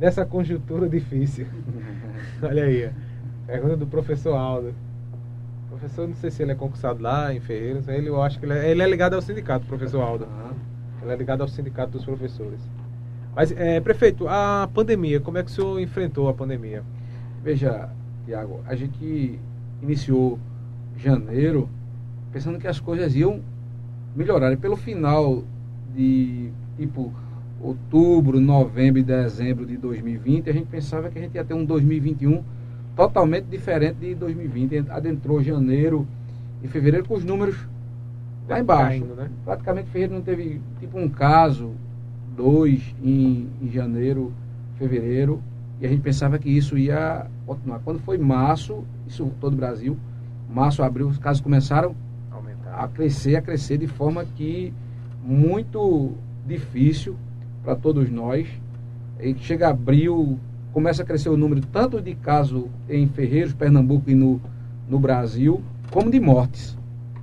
nessa conjuntura difícil. Olha aí, pergunta do professor Aldo. Professor, não sei se ele é concursado lá em Ferreiros, ele, eu acho que ele é, ele é ligado ao sindicato, professor Aldo. Ele é ligado ao sindicato dos professores. Mas, é, prefeito, a pandemia, como é que o senhor enfrentou a pandemia? Veja, Tiago, a gente iniciou janeiro pensando que as coisas iam melhorar. E pelo final de tipo outubro, novembro e dezembro de 2020, a gente pensava que a gente ia ter um 2021 totalmente diferente de 2020. Adentrou janeiro e fevereiro com os números lá embaixo. Caindo, né? Praticamente fevereiro não teve tipo um caso, dois em, em janeiro, fevereiro, e a gente pensava que isso ia continuar. Quando foi março, isso todo o Brasil, março, abril, os casos começaram Aumentar. a crescer, a crescer de forma que muito difícil para todos nós. E chega abril, começa a crescer o número tanto de casos em Ferreiros, Pernambuco e no, no Brasil, como de mortes.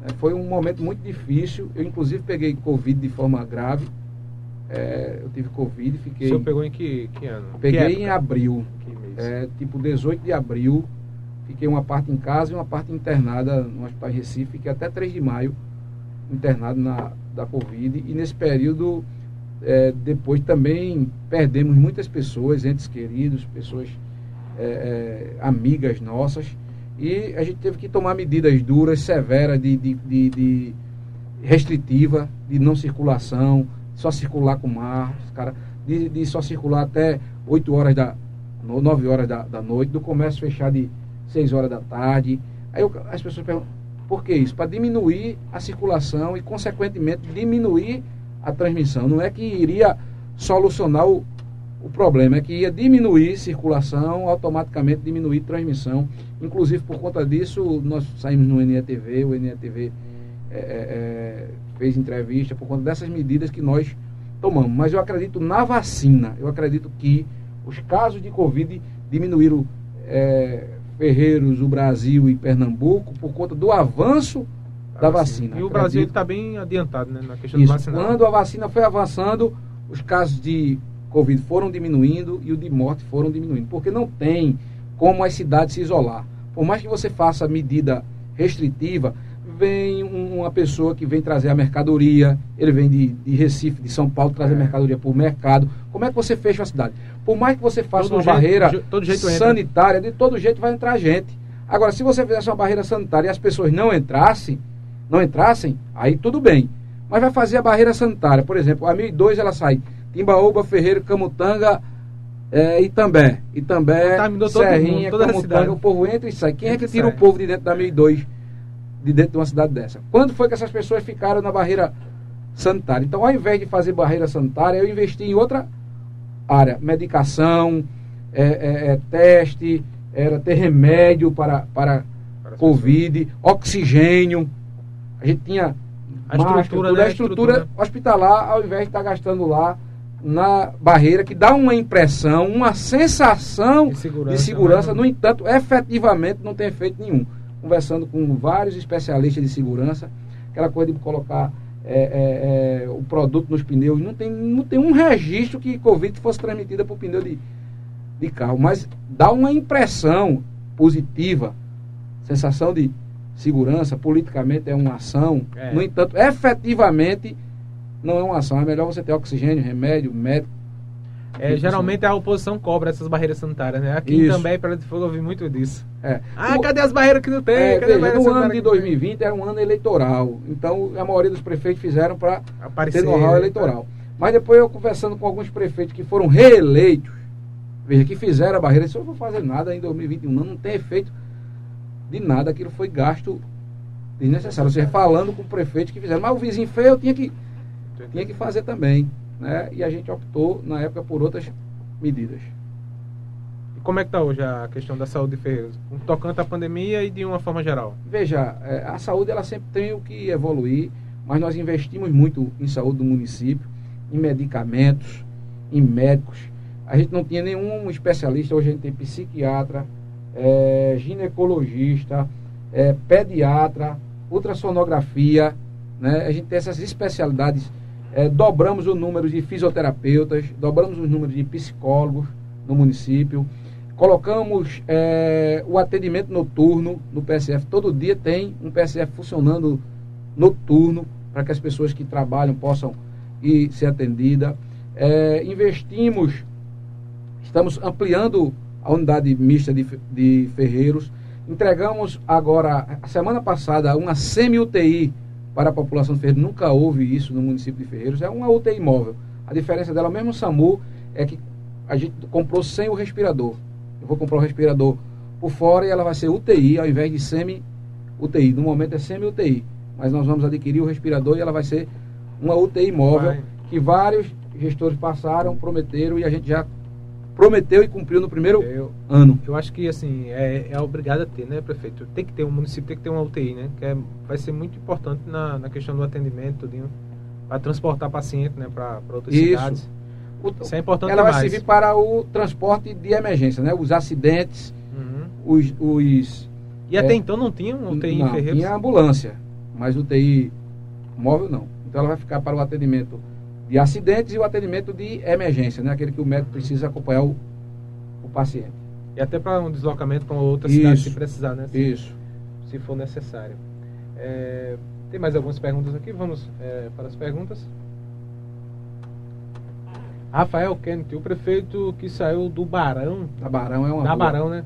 É, foi um momento muito difícil. Eu, inclusive, peguei Covid de forma grave. É, eu tive Covid, fiquei. O senhor pegou em que, que ano? Peguei que em abril. É, tipo 18 de abril. Fiquei uma parte em casa e uma parte internada no Hospital em Recife. Fiquei até 3 de maio internado na, da Covid. E nesse período, é, depois também perdemos muitas pessoas, entes queridos, pessoas é, é, amigas nossas. E a gente teve que tomar medidas duras, severas, de, de, de, de restritiva, de não circulação, só circular com mar, de, de só circular até 8 horas da 9 horas da, da noite, do comércio fechar de 6 horas da tarde. Aí eu, as pessoas perguntam, por que isso? Para diminuir a circulação e, consequentemente, diminuir a transmissão. Não é que iria solucionar o, o problema, é que ia diminuir circulação, automaticamente diminuir transmissão. Inclusive, por conta disso, nós saímos no NETV, o NETV é, é, é, fez entrevista por conta dessas medidas que nós tomamos. Mas eu acredito na vacina, eu acredito que os casos de Covid diminuíram é, Ferreiros, o Brasil e Pernambuco por conta do avanço da vacina. E o Brasil está bem adiantado né, na questão Isso, do vacinado. Quando a vacina foi avançando, os casos de Covid foram diminuindo e o de morte foram diminuindo. Porque não tem como as cidades se isolar. Por mais que você faça medida restritiva, vem uma pessoa que vem trazer a mercadoria, ele vem de, de Recife, de São Paulo, trazer é. mercadoria para o mercado. Como é que você fecha a cidade? Por mais que você faça todo uma jeito, barreira sanitária, de todo jeito vai entrar gente. Agora, se você fizesse uma barreira sanitária e as pessoas não entrassem, não entrassem, aí tudo bem. Mas vai fazer a barreira sanitária. Por exemplo, a 1002 ela sai Timbaúba, Ferreira, Camutanga, é, Itambé. Itambé, tá, Serrinha, mundo, Camutanga, o povo entra e sai. Quem é que tira sai. o povo de dentro da 1002? de dentro de uma cidade dessa. Quando foi que essas pessoas ficaram na barreira sanitária? Então, ao invés de fazer barreira sanitária, eu investi em outra área, medicação, é, é, é, teste, era ter remédio para, para, para Covid, oxigênio. A gente tinha a máscara, estrutura, toda a estrutura, estrutura. hospitalar, ao invés de estar gastando lá na barreira, que dá uma impressão, uma sensação de segurança, de segurança no entanto, efetivamente não tem efeito nenhum. Conversando com vários especialistas de segurança, aquela coisa de colocar é, é, é, o produto nos pneus. Não tem, não tem um registro que Covid fosse transmitida por pneu de, de carro, mas dá uma impressão positiva, sensação de segurança, politicamente é uma ação. É. No entanto, efetivamente não é uma ação. É melhor você ter oxigênio, remédio, médico, é, geralmente a oposição cobra essas barreiras sanitárias, né? Aqui Isso. também, para de Fogo, eu ouvi muito disso. É. Ah, o, cadê as barreiras que não tem? É, cadê veja, no ano de 2020 era um ano eleitoral. Então, a maioria dos prefeitos fizeram para ter know-how né? eleitoral. Mas depois eu conversando com alguns prefeitos que foram reeleitos, veja, que fizeram a barreira, se eu não vou fazer nada em 2021, não, não tem efeito de nada, aquilo foi gasto desnecessário. Ou seja, falando com prefeitos que fizeram, mas o vizinho feio tinha que, tinha que fazer também né? E a gente optou, na época, por outras medidas. E como é que está hoje a questão da saúde de Ferreiros? Tocante à pandemia e de uma forma geral? Veja, é, a saúde ela sempre tem o que evoluir, mas nós investimos muito em saúde do município, em medicamentos, em médicos. A gente não tinha nenhum especialista, hoje a gente tem psiquiatra, é, ginecologista, é, pediatra, ultrassonografia, né? A gente tem essas especialidades é, dobramos o número de fisioterapeutas, dobramos os números de psicólogos no município, colocamos é, o atendimento noturno no PSF. Todo dia tem um PSF funcionando noturno para que as pessoas que trabalham possam ir ser atendidas. É, investimos, estamos ampliando a unidade mista de, de ferreiros. Entregamos agora, a semana passada, uma semi-UTI para a população de Ferreiros. Nunca houve isso no município de Ferreiros. É uma UTI móvel. A diferença dela, mesmo o SAMU, é que a gente comprou sem o respirador. Eu vou comprar o respirador por fora e ela vai ser UTI ao invés de semi-UTI. No momento é semi-UTI. Mas nós vamos adquirir o respirador e ela vai ser uma UTI móvel vai. que vários gestores passaram, prometeram e a gente já prometeu e cumpriu no primeiro eu, ano. Eu acho que assim é, é obrigado a ter, né, prefeito? Tem que ter um município tem que ter uma UTI, né? Que é, vai ser muito importante na, na questão do atendimento, para transportar paciente, né, para outras Isso. cidades. O, Isso é importante. Ela demais. vai servir para o transporte de emergência, né? Os acidentes, uhum. os, os e até é, então não tinha um UTI não, em Ferreiros? Tinha ambulância, mas UTI móvel não. Então ela vai ficar para o atendimento de acidentes e o atendimento de emergência, né? aquele que o médico precisa acompanhar o, o paciente. E até para um deslocamento para outra Isso. cidade se precisar, né? Se, Isso. Se for necessário. É, tem mais algumas perguntas aqui? Vamos é, para as perguntas. Rafael Kennedy, o prefeito que saiu do Barão. Da Barão é uma. Da rua. Barão, né?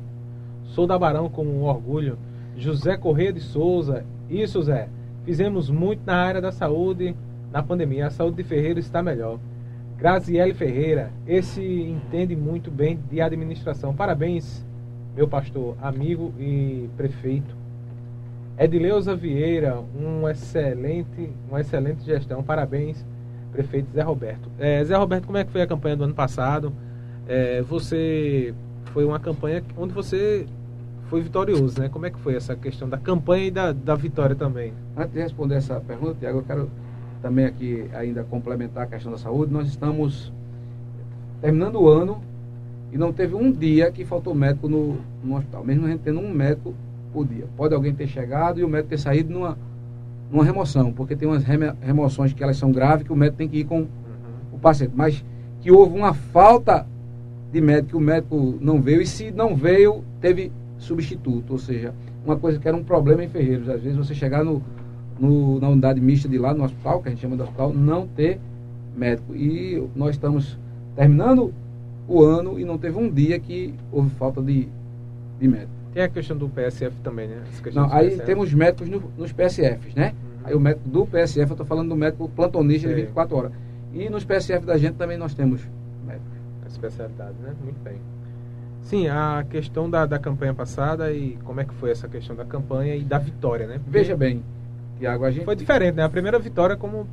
Sou da Barão com um orgulho. José Corrêa de Souza. Isso, Zé. Fizemos muito na área da saúde na pandemia. A saúde de Ferreira está melhor. Graziele Ferreira, esse entende muito bem de administração. Parabéns, meu pastor, amigo e prefeito. Edileuza Vieira, um excelente, uma excelente gestão. Parabéns, prefeito Zé Roberto. É, Zé Roberto, como é que foi a campanha do ano passado? É, você foi uma campanha onde você foi vitorioso, né? Como é que foi essa questão da campanha e da, da vitória também? Antes de responder essa pergunta, Tiago, eu quero também aqui ainda complementar a questão da saúde, nós estamos terminando o ano e não teve um dia que faltou médico no, no hospital, mesmo a gente tendo um médico por dia. Pode alguém ter chegado e o médico ter saído numa, numa remoção, porque tem umas remoções que elas são graves que o médico tem que ir com uhum. o paciente. Mas que houve uma falta de médico, que o médico não veio, e se não veio, teve substituto, ou seja, uma coisa que era um problema em Ferreiros. Às vezes você chegar no, no, na unidade mista de lá, no hospital, que a gente chama de hospital, não ter médico. E nós estamos terminando o ano e não teve um dia que houve falta de, de médico. Tem a questão do PSF também, né? Não, aí PSF. temos médicos no, nos PSFs, né? Uhum. Aí o médico do PSF, eu estou falando do médico plantonista Sim. de 24 horas. E nos PSF da gente também nós temos médicos. A especialidade, né? Muito bem. Sim, a questão da, da campanha passada e como é que foi essa questão da campanha e da vitória, né? Porque Veja bem, Tiago, a gente... Foi diferente, né? A primeira vitória como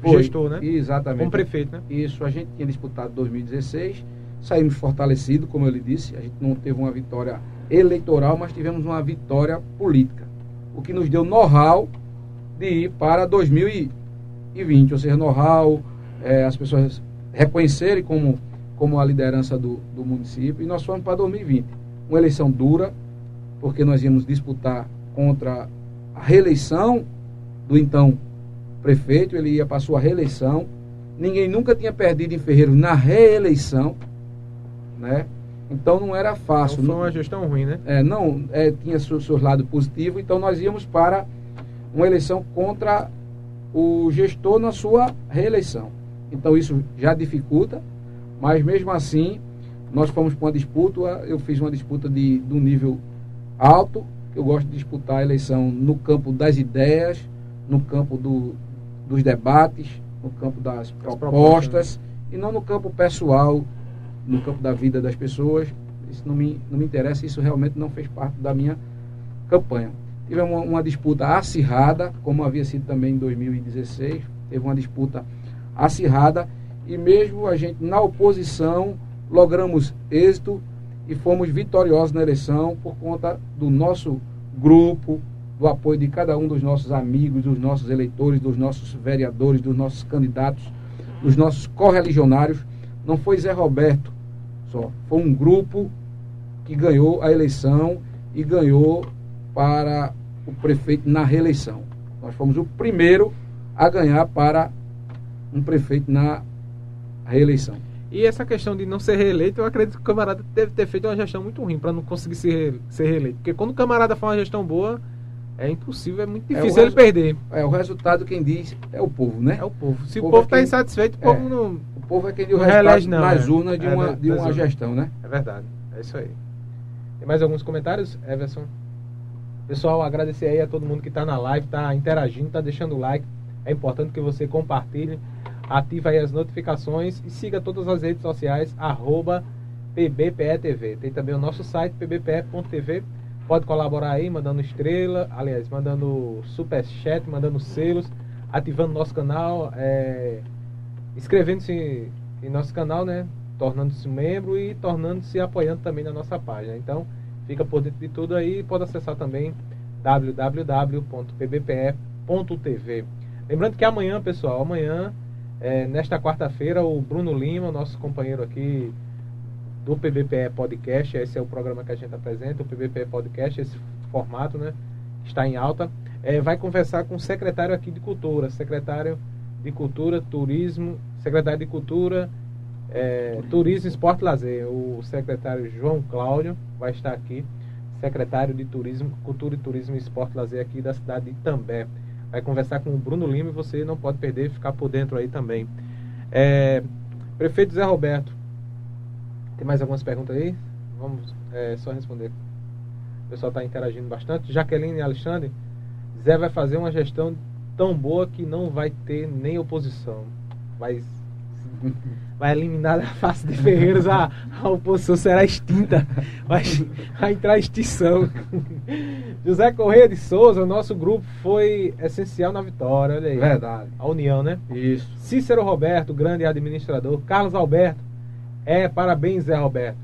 foi, gestor, né? Exatamente. Como prefeito, né? Isso, a gente tinha disputado 2016, saímos fortalecidos, como eu lhe disse, a gente não teve uma vitória eleitoral, mas tivemos uma vitória política. O que nos deu know-how de ir para 2020, ou seja, know-how, é, as pessoas reconhecerem como como a liderança do, do município, e nós fomos para 2020. Uma eleição dura, porque nós íamos disputar contra a reeleição do então prefeito, ele ia para a sua reeleição. Ninguém nunca tinha perdido em Ferreiro na reeleição, né? Então não era fácil. Não foi uma gestão ruim, né? É, não, é, tinha seus, seus lados positivos, então nós íamos para uma eleição contra o gestor na sua reeleição. Então isso já dificulta, mas mesmo assim, nós fomos para uma disputa, eu fiz uma disputa de, de um nível alto, eu gosto de disputar a eleição no campo das ideias, no campo do, dos debates, no campo das propostas, e não no campo pessoal, no campo da vida das pessoas. Isso não me, não me interessa, isso realmente não fez parte da minha campanha. Tivemos uma, uma disputa acirrada, como havia sido também em 2016, teve uma disputa acirrada e mesmo a gente na oposição logramos êxito e fomos vitoriosos na eleição por conta do nosso grupo, do apoio de cada um dos nossos amigos, dos nossos eleitores, dos nossos vereadores, dos nossos candidatos, dos nossos correligionários. Não foi Zé Roberto só, foi um grupo que ganhou a eleição e ganhou para o prefeito na reeleição. Nós fomos o primeiro a ganhar para um prefeito na reeleição. E essa questão de não ser reeleito, eu acredito que o camarada deve ter feito uma gestão muito ruim para não conseguir ser, ser reeleito. Porque quando o camarada faz uma gestão boa, é impossível, é muito é, difícil é ele perder. É, o resultado quem diz é o povo, né? É o povo. Se o, povo está é insatisfeito, o povo é, não. O povo é quem deu o resultado não, nas urnas de uma, de uma gestão, né? É verdade, é isso aí. Tem mais alguns comentários, Everson? Pessoal, agradecer aí a todo mundo que está na live, está interagindo, está deixando o like. É importante que você compartilhe ative aí as notificações e siga todas as redes sociais, arroba PBPETV. Tem também o nosso site, pbpe.tv. Pode colaborar aí, mandando estrela, aliás, mandando super chat, mandando selos, ativando nosso canal, é, inscrevendo-se em nosso canal, né? Tornando-se membro e tornando-se apoiando também na nossa página. Então, fica por dentro de tudo aí pode acessar também www.pbpe.tv. Lembrando que amanhã, pessoal, amanhã é, nesta quarta-feira, o Bruno Lima, nosso companheiro aqui do PBPE Podcast, esse é o programa que a gente apresenta, o PBPE Podcast, esse formato, né? Está em alta. É, vai conversar com o secretário aqui de Cultura, secretário de Cultura, Turismo, secretário de Cultura, é, Turismo, Esporte e Lazer. O secretário João Cláudio vai estar aqui, secretário de Turismo, Cultura e Turismo, Esporte e Lazer aqui da cidade de Itambé vai conversar com o Bruno Lima e você não pode perder, ficar por dentro aí também. É, prefeito Zé Roberto, tem mais algumas perguntas aí? Vamos é, só responder. O pessoal está interagindo bastante. Jaqueline e Alexandre, Zé vai fazer uma gestão tão boa que não vai ter nem oposição. Vai vai eliminar da face de Ferreiros, a, a oposição será extinta, vai, vai entrar extinção. José Correia de Souza, nosso grupo foi essencial na vitória, olha aí. Verdade. A união, né? Isso. Cícero Roberto, grande administrador. Carlos Alberto, é, parabéns, Zé Roberto.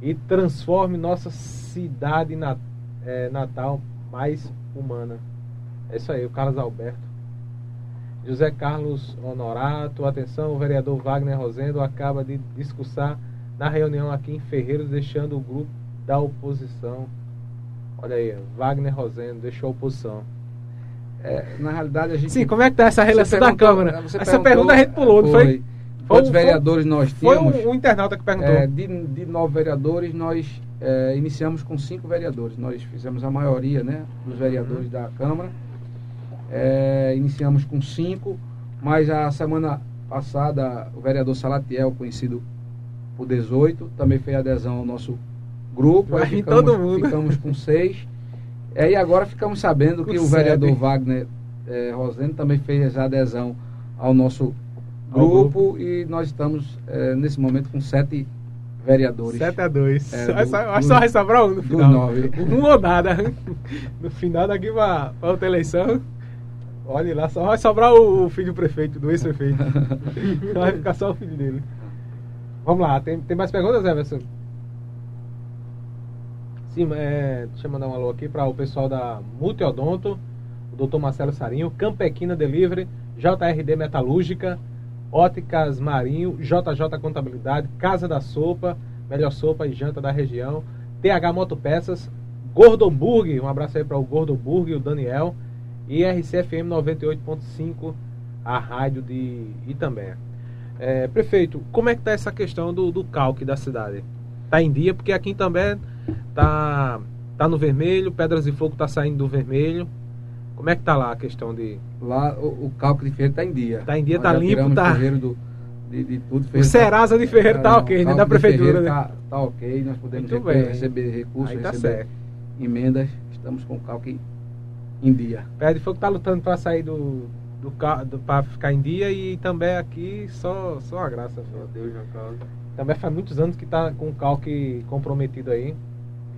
E transforme nossa cidade nat, é, natal mais humana. É isso aí, o Carlos Alberto. José Carlos Honorato, atenção, o vereador Wagner Rosendo acaba de discursar na reunião aqui em Ferreiros, deixando o grupo da oposição. Olha aí, Wagner Rosendo deixou a oposição. É, na realidade, a gente. Sim, como é que tá essa relação da Câmara? Essa pergunta a gente pulou, não foi? Quantos foi, vereadores nós tínhamos? Foi um, um internauta que perguntou. É, de, de nove vereadores, nós é, iniciamos com cinco vereadores. Nós fizemos a maioria né, dos vereadores uhum. da Câmara. É, iniciamos com cinco, mas a semana passada o vereador Salatiel, conhecido por 18, também fez adesão ao nosso grupo. Aí ficamos, todo mundo. ficamos com seis. É, e agora ficamos sabendo que o vereador Wagner é, Rosendo também fez adesão ao nosso grupo, grupo. e nós estamos é, nesse momento com sete vereadores. 7 a 2. É, do, só, do, só vai sobrar um no final. Nove. Um ou nada. No final daqui para outra eleição. Olha lá, só vai sobrar o, filho do prefeito, do ex-prefeito. vai ficar só o filho dele. Vamos lá, tem, tem mais perguntas, Everson? Sim, é, deixa eu mandar um alô aqui para o pessoal da Multiodonto, o doutor Marcelo Sarinho, Campequina Delivery, JRD Metalúrgica, Óticas Marinho, JJ Contabilidade, Casa da Sopa, Melhor Sopa e Janta da região, TH Motopeças, Gordoburg, um abraço aí para o Gordoburg e o Daniel, e RCFM 98.5, a rádio de Itambé. É, prefeito, como é que está essa questão do, do calque da cidade? Está em dia, porque aqui em Itambé tá, tá no vermelho, Pedras de Fogo está saindo do vermelho, como é que tá lá a questão de. Lá o, o cálculo de Ferreiro tá em dia. Tá em dia, Nós tá limpo, tá. Do, de, de tudo, o Serasa de Ferreiro tá, tá ok, né? Da prefeitura, né? Tá, tá ok, nós podemos receber, receber recursos, tá receber certo. emendas. Estamos com o cálculo em dia. Pé de Fogo tá lutando para sair do, do, do para ficar em dia e também aqui só, só a graça. Meu Deus, João Também faz muitos anos que tá com o cálculo comprometido aí.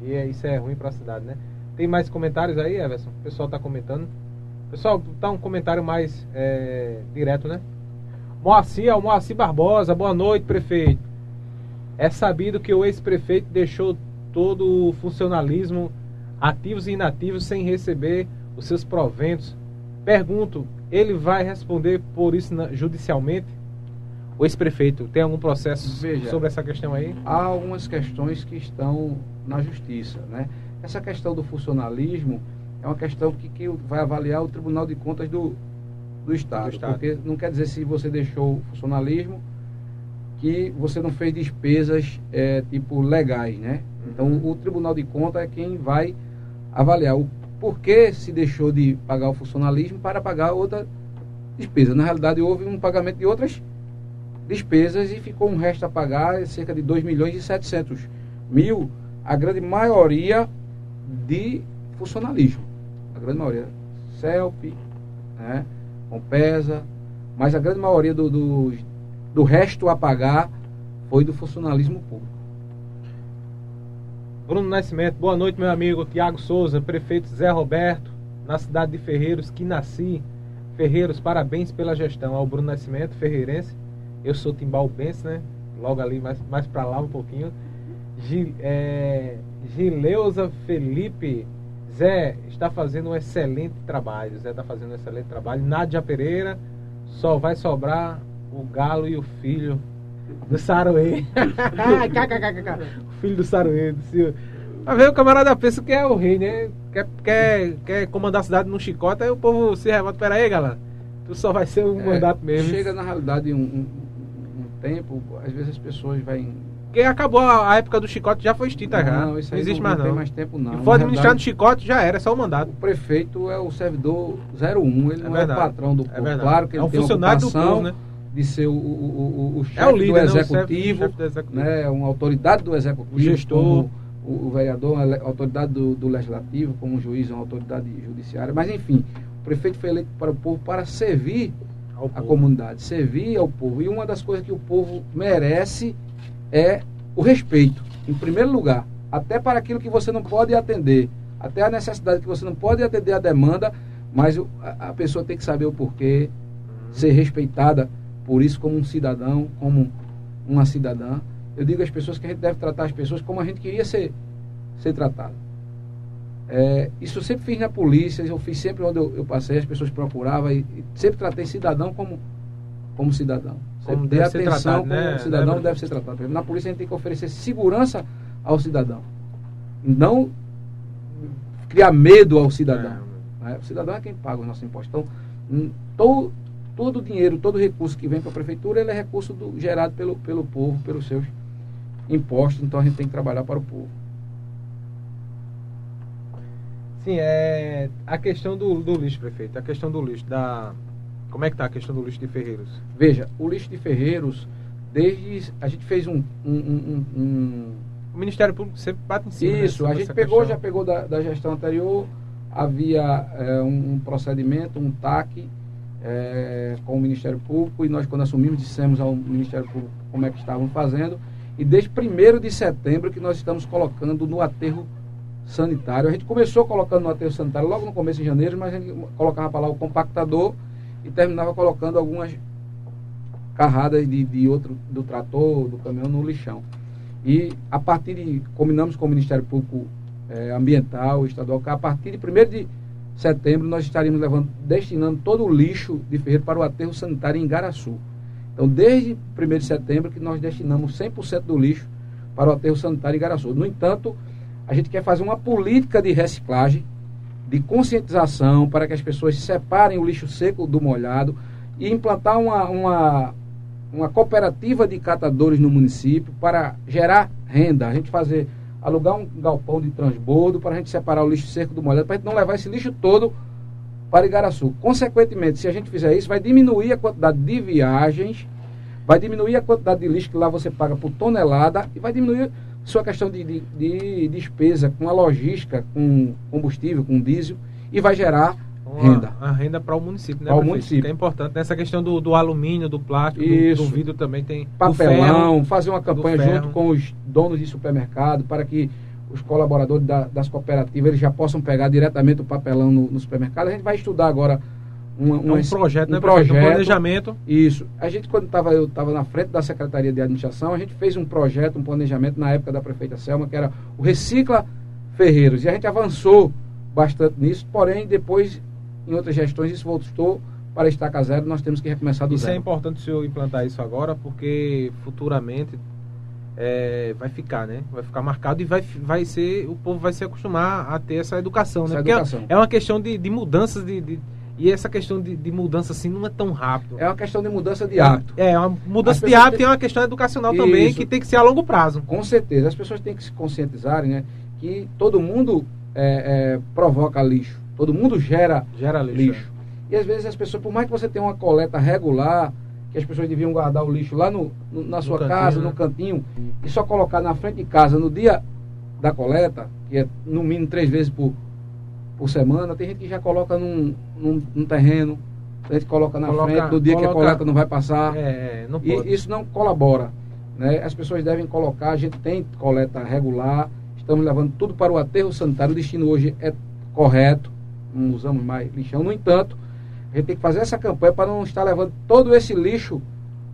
E é, isso é ruim para a cidade, né? Tem mais comentários aí, Everson? O pessoal está comentando. Pessoal, tá um comentário mais é, direto, né? Moacir, é o Moacir Barbosa, boa noite, prefeito. É sabido que o ex-prefeito deixou todo o funcionalismo, ativos e inativos, sem receber os seus proventos. Pergunto, ele vai responder por isso judicialmente? O ex-prefeito tem algum processo Veja, sobre essa questão aí? Há algumas questões que estão na justiça, né? Essa questão do funcionalismo é uma questão que, que vai avaliar o Tribunal de Contas do, do Estado, do Estado. Porque não quer dizer se você deixou o funcionalismo que você não fez despesas é, tipo legais, né? Então uhum. o Tribunal de Contas é quem vai avaliar o porquê se deixou de pagar o funcionalismo para pagar outra despesa. Na realidade houve um pagamento de outras despesas e ficou um resto a pagar cerca de 2 milhões e 700 mil, a grande maioria de funcionalismo. A grande maioria. CELP, né, Compesa, mas a grande maioria do, do, do resto a pagar foi do funcionalismo público. Bruno Nascimento, boa noite, meu amigo Tiago Souza, prefeito Zé Roberto, na cidade de Ferreiros, que nasci. Ferreiros, parabéns pela gestão. Ao Bruno Nascimento, ferreirense. Eu sou timbalbense, né? Logo ali, mais, mais para lá um pouquinho. Gil, é, Gileuza Felipe. Zé está fazendo um excelente trabalho. Zé está fazendo um excelente trabalho. Nádia Pereira, só vai sobrar o galo e o filho do Saruê. o filho do Saruê. Ver, o camarada pensa que é o rei, né? Quer, quer, quer comandar a cidade num chicote, aí o povo se revolta. Pera aí, galera. Tu só vai ser um é, mandato mesmo. Chega, na realidade, um, um, um tempo, às vezes as pessoas vão porque acabou a, época do chicote, já foi extinta não, já. Não, isso não existe não, mais não. Tem mais tempo não. Se for administrar no chicote, já era, é só o mandato. O prefeito é o servidor 01, ele é não verdade. é o patrão do povo. É claro que ele é um tem funcionário do povo, né? de ser o, o, o, chefe é o líder, do executivo, né? O chefe, do executivo. Né? uma autoridade do executivo, o gestor, o, o vereador, a autoridade do, do legislativo, como o juiz, uma autoridade judiciária. Mas enfim, o prefeito foi eleito para o povo para servir a comunidade, servir ao povo. E uma das coisas que o povo merece é o respeito, em primeiro lugar, até para aquilo que você não pode atender, até a necessidade que você não pode atender a demanda, mas a, pessoa tem que saber o porquê, ser respeitada por isso como um cidadão, como uma cidadã. Eu digo às pessoas que a gente deve tratar as pessoas como a gente queria ser, ser tratado. É, isso eu sempre fiz na polícia, eu fiz sempre onde eu, eu passei, as pessoas procuravam e, e sempre tratei cidadão como como cidadão. Como deve ser tratado, como né? cidadão deve ser tratado. Na polícia a gente tem que oferecer segurança ao cidadão. Não criar medo ao cidadão. É. Né? O cidadão é quem paga os nossos impostos. Então, todo o dinheiro, todo o recurso que vem para a prefeitura, ele é recurso do, gerado pelo, pelo povo, pelos seus impostos, então a gente tem que trabalhar para o povo. Sim, é a questão do, do lixo, prefeito, a questão do lixo, da como é que está a questão do lixo de Ferreiros? Veja, o lixo de Ferreiros, desde a gente fez um, um, um, um o Ministério Público sempre bate em cima. Né, Isso, a gente pegou, questão. já pegou da, da, gestão anterior, havia é, um, procedimento, um TAC é, com o Ministério Público e nós quando assumimos dissemos ao Ministério Público como é que estavam fazendo e desde 1 de setembro que nós estamos colocando no aterro sanitário. A gente começou colocando no aterro sanitário logo no começo de janeiro, mas a gente colocava para lá o compactador e terminava colocando algumas carradas de, de outro, do trator, do caminhão no lixão. E a partir de, combinamos com o Ministério Público é, Ambiental, Estadual, que a partir de 1 de setembro nós estaríamos levando, destinando todo o lixo de Ferreira para o aterro sanitário em Garaçu. Então, desde 1 de setembro que nós destinamos 100% do lixo para o aterro sanitário em Garaçu. No entanto, a gente quer fazer uma política de reciclagem, de conscientização, para que as pessoas separem o lixo seco do molhado e implantar uma, uma uma cooperativa de catadores no município para gerar renda. A gente fazer, alugar um galpão de transbordo para a gente separar o lixo seco do molhado, para a gente não levar esse lixo todo para Igaraçu. Consequentemente, se a gente fizer isso, vai diminuir a quantidade de viagens, vai diminuir a quantidade de lixo que lá você paga por tonelada e vai diminuir sua questão de, de, de despesa com a logística, com combustível, com diesel e vai gerar renda. A renda para o município, né? Para o município. É importante. Nessa questão do, do alumínio, do plástico, do, do, vidro também tem. Papelão, ferro, fazer uma campanha junto com os donos de supermercado para que os colaboradores da, das cooperativas eles já possam pegar diretamente o papelão no, no supermercado. A gente vai estudar agora uma, uma, é um projeto, um né, projeto, um planejamento. Isso. A gente, quando tava, eu estava na frente da Secretaria de Administração, a gente fez um projeto, um planejamento na época da prefeita Selma, que era o Recicla Ferreiros. E a gente avançou bastante nisso, porém, depois em outras gestões isso voltou para estaca zero, nós temos que recomeçar do isso é zero. Isso é importante o senhor implantar isso agora, porque futuramente é, vai ficar, né? Vai ficar marcado e vai, vai ser, o povo vai se acostumar a ter essa educação, né? essa né? Educação. É, é uma questão de, de mudanças de, de, e essa questão de, de, mudança assim não é tão rápido. É uma questão de mudança de hábito. É, uma mudança de hábito tem... é uma questão educacional isso. também que tem que ser a longo prazo. Com certeza. As pessoas têm que se conscientizarem, né? Que todo mundo é, é, provoca lixo. Todo mundo gera, gera lixo. lixo. É. E às vezes as pessoas, por mais que você tenha uma coleta regular, que as pessoas deviam guardar o lixo lá no, no na sua no casa, cantinho, no né? cantinho, e só colocar na frente de casa no dia da coleta, que é no mínimo três vezes por, por semana, tem gente que já coloca num, num, num terreno, a gente coloca na coloca, frente, no dia coloca, que a coleta não vai passar. É, não pode. E isso não colabora. Né? As pessoas devem colocar, a gente tem coleta regular, estamos levando tudo para o aterro sanitário, o destino hoje é correto, não usamos mais lixão. No entanto, a gente tem que fazer essa campanha para não estar levando todo esse lixo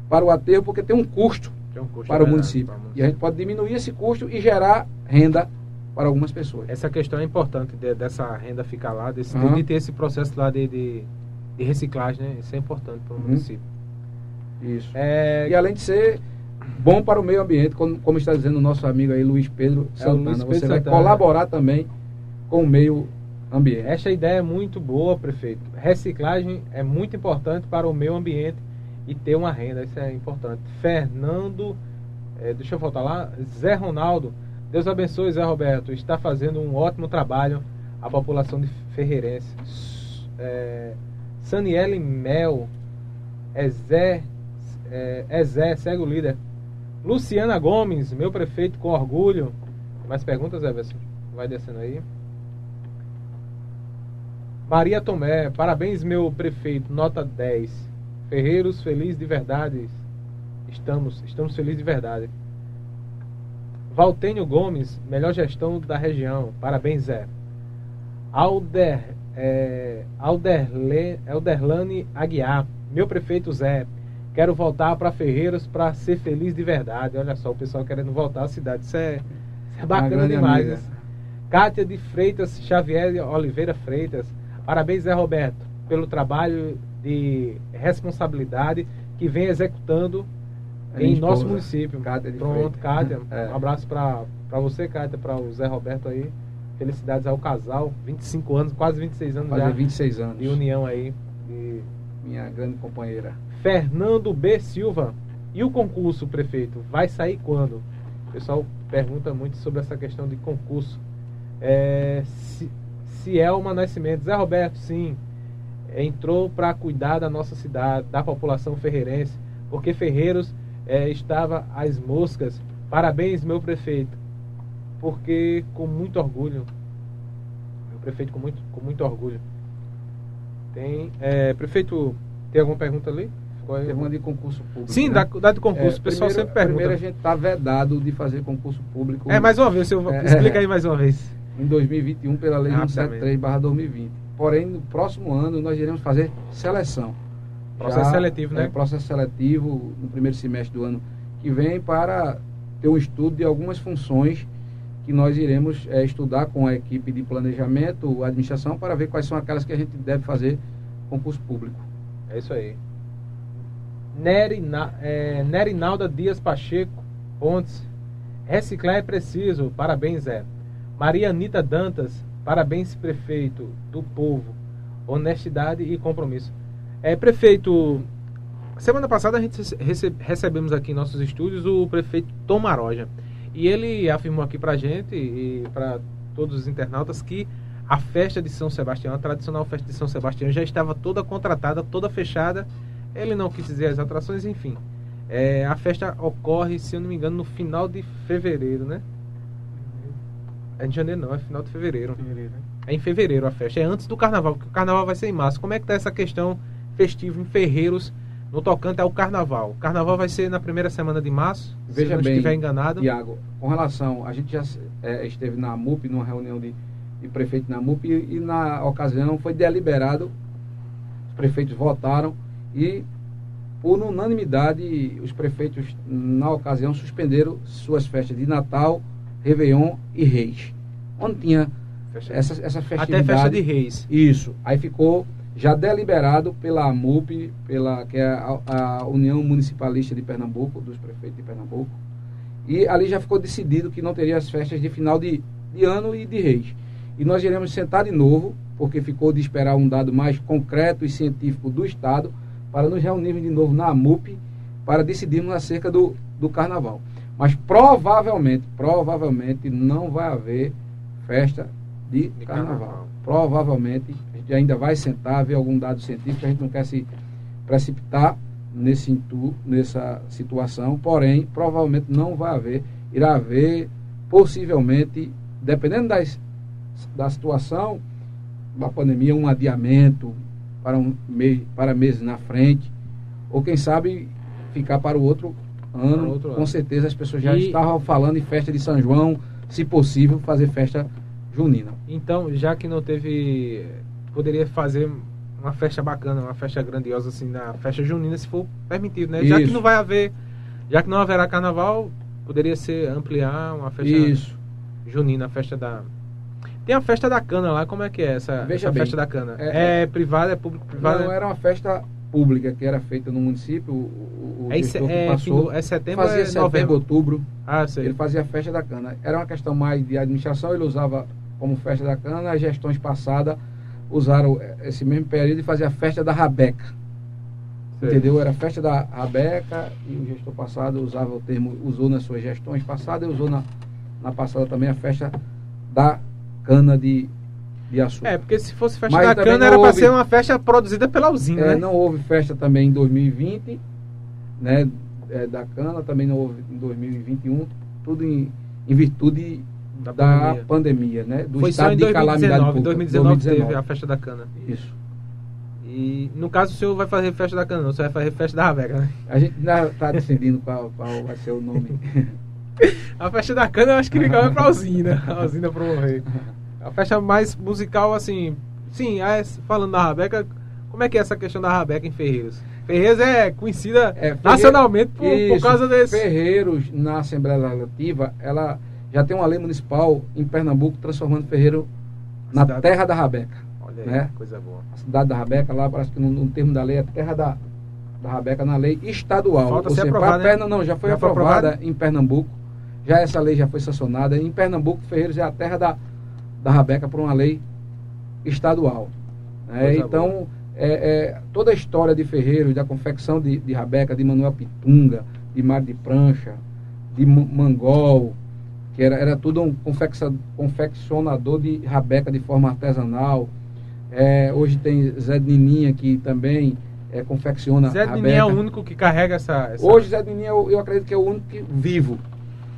para o aterro, porque tem um custo, tem um custo para, o município. para, o município. E a gente pode diminuir esse custo e gerar renda para algumas pessoas. Essa questão é importante de, dessa renda ficar lá, desse, uhum. de ter esse processo lá de, de, de reciclagem, né? Isso é importante para o uhum. município. Isso. É... E além de ser bom para o meio ambiente, como, como está dizendo o nosso amigo aí, Luiz Pedro Santana, é, Luiz Pedro você Santana. vai colaborar também com o meio ambiente. Esta ideia é muito boa, prefeito. Reciclagem é muito importante para o meio ambiente e ter uma renda, isso é importante. Fernando, é, deixa eu voltar lá, Zé Ronaldo, Deus abençoe Zé Roberto, está fazendo um ótimo trabalho a população de Ferreirense. É, Saniele Mel, é Zé, é, é Zé, segue o líder. Luciana Gomes, meu prefeito com orgulho. Mais perguntas, Everson? Vai descendo aí. Maria Tomé, parabéns, meu prefeito, nota 10. Ferreiros, feliz de verdade. Estamos, estamos felizes de verdade. Valtênio Gomes, melhor gestão da região. Parabéns, Zé. Alder, é, Alderle, Alderlane Aguiar, meu prefeito Zé. Quero voltar para Ferreiros para ser feliz de verdade. Olha só, o pessoal querendo voltar à cidade. Isso é, isso é bacana demais. Kátia de Freitas Xavier Oliveira Freitas. Parabéns, Zé Roberto, pelo trabalho de responsabilidade que vem executando em nosso município. Cátia Pronto, Cátia. É. Um abraço para você, Cátia, para o Zé Roberto aí. Felicidades ao casal. 25 anos, quase 26 anos Fazer já. 26 anos. De união aí. De minha grande companheira. Fernando B. Silva. E o concurso, prefeito, vai sair quando? O pessoal pergunta muito sobre essa questão de concurso. É, se, Cielma Nascimento. Zé Roberto, sim, entrou para cuidar da nossa cidade, da população ferreirense, porque Ferreiros é, estava às moscas. Parabéns, meu prefeito, porque com muito orgulho, meu prefeito com muito, com muito orgulho. Tem, é, prefeito, tem alguma pergunta ali? Pergunta de concurso público. Sim, né? da, da de concurso. É, o pessoal primeiro, sempre pergunta. Primeiro a gente está vedado de fazer concurso público. É, mais uma vez, eu, é, explica aí mais uma vez. Em 2021, pela Lei 173-2020. Porém, no próximo ano, nós iremos fazer seleção. Processo Já, seletivo, né? É, processo seletivo no primeiro semestre do ano que vem para ter um estudo de algumas funções que nós iremos é, estudar com a equipe de planejamento, administração, para ver quais são aquelas que a gente deve fazer concurso público. É isso aí. Nerina, é, Nerinalda Dias Pacheco Pontes. Reciclar é preciso. Parabéns, Zé. Maria Anita Dantas. Parabéns, prefeito do povo. Honestidade e compromisso. É, prefeito, semana passada a gente recebemos aqui em nossos estúdios o prefeito Tom Maroja. E ele afirmou aqui pra gente e para todos os internautas que a festa de São Sebastião, a tradicional festa de São Sebastião, já estava toda contratada, toda fechada ele não quis dizer as atrações, enfim. É, a festa ocorre, se eu não me engano, no final de fevereiro, né? É de janeiro não, é final de fevereiro. fevereiro né? É em fevereiro a festa, é antes do carnaval, porque o carnaval vai ser em março. Como é que tá essa questão festiva em Ferreiros no tocante ao carnaval? O carnaval vai ser na primeira semana de março, Veja se não estiver enganado. Tiago, com relação, a gente já é, esteve na MUP, numa reunião de, de prefeito na MUP, e, e na ocasião foi deliberado, os prefeitos votaram e, por unanimidade, os prefeitos, na ocasião, suspenderam suas festas de Natal, Réveillon e Reis. Onde tinha essa, essa festividade. Até festa de Reis. Isso. Aí ficou já deliberado pela AMUP, pela, que é a, a União Municipalista de Pernambuco, dos prefeitos de Pernambuco. E ali já ficou decidido que não teria as festas de final de, de ano e de reis. E nós iremos sentar de novo, porque ficou de esperar um dado mais concreto e científico do Estado, para nos reunirmos de novo na AMUP para decidirmos acerca do, do carnaval. Mas provavelmente, provavelmente não vai haver festa de, de carnaval. carnaval. Provavelmente gente ainda vai sentar, ver algum dado científico, a gente não quer se precipitar nesse intu, nessa situação, porém, provavelmente não vai haver, irá haver possivelmente, dependendo das, da situação da pandemia, um adiamento, para, um mês, para meses na frente, ou quem sabe ficar para o outro ano. Outro com ano. certeza as pessoas já e... estavam falando em festa de São João, se possível, fazer festa junina. Então, já que não teve. Poderia fazer uma festa bacana, uma festa grandiosa assim na festa junina, se for permitido, né? Isso. Já que não vai haver. Já que não haverá carnaval, poderia ser ampliar uma festa Isso. junina, a festa da tem a festa da cana lá, como é que é essa, essa festa da cana? É, é, é privada, é público privada? Não, era uma festa pública que era feita no município. O, o é, é, passou, é setembro fazia é setembro, novembro? outubro. Ah, sei. Ele fazia a festa da cana. Era uma questão mais de administração, ele usava como festa da cana, as gestões passadas usaram esse mesmo período e fazia a festa da rabeca. Sei. Entendeu? Era a festa da rabeca e o gestor passado usava o termo, usou nas suas gestões passadas e usou na, na passada também a festa da cana de, de açúcar. É, porque se fosse festa Mas da cana era para ser uma festa produzida pela usina, é, né? Não houve festa também em 2020, né? É, da cana, também não houve em 2021, tudo em, em virtude da, da pandemia. pandemia. né? Do Foi estado em 2019, de calamidade pública. 2019, 2019 teve a festa da cana. Isso. E no caso o senhor vai fazer festa da cana, não, você vai fazer festa da Raveca, né? A gente ainda está decidindo qual, qual vai ser o nome. a festa da cana eu acho que ligava pra usina, a usina promover. A festa mais musical, assim. Sim, é, falando da Rabeca, como é que é essa questão da Rabeca em Ferreiros? Ferreiros é conhecida é, nacionalmente por, isso, por, causa desse. Ferreiros, na Assembleia Legislativa, ela já tem uma lei municipal em Pernambuco transformando Ferreiro na cidade... terra da Rabeca. Olha aí, né? coisa boa. A cidade da Rabeca, lá parece que no, no termo da lei é terra da, da Rabeca na lei estadual. Falta Ou ser seja, aprovada, Perna, não, já foi já aprovada em Pernambuco. Já essa lei já foi sancionada. Em Pernambuco, Ferreiros é a terra da, da Rabeca por uma lei estadual. É, então, é, é, toda a história de Ferreiros, da confecção de, de Rabeca, de Manuel Pitunga, de Mar de Prancha, de Mangol, que era, era tudo um confeccionador de Rabeca de forma artesanal. É, hoje tem Zé Nininha, que também é, confecciona Zé Nininha é o único que carrega essa... essa... Hoje Zé Nininha eu, eu acredito que é o único que, vivo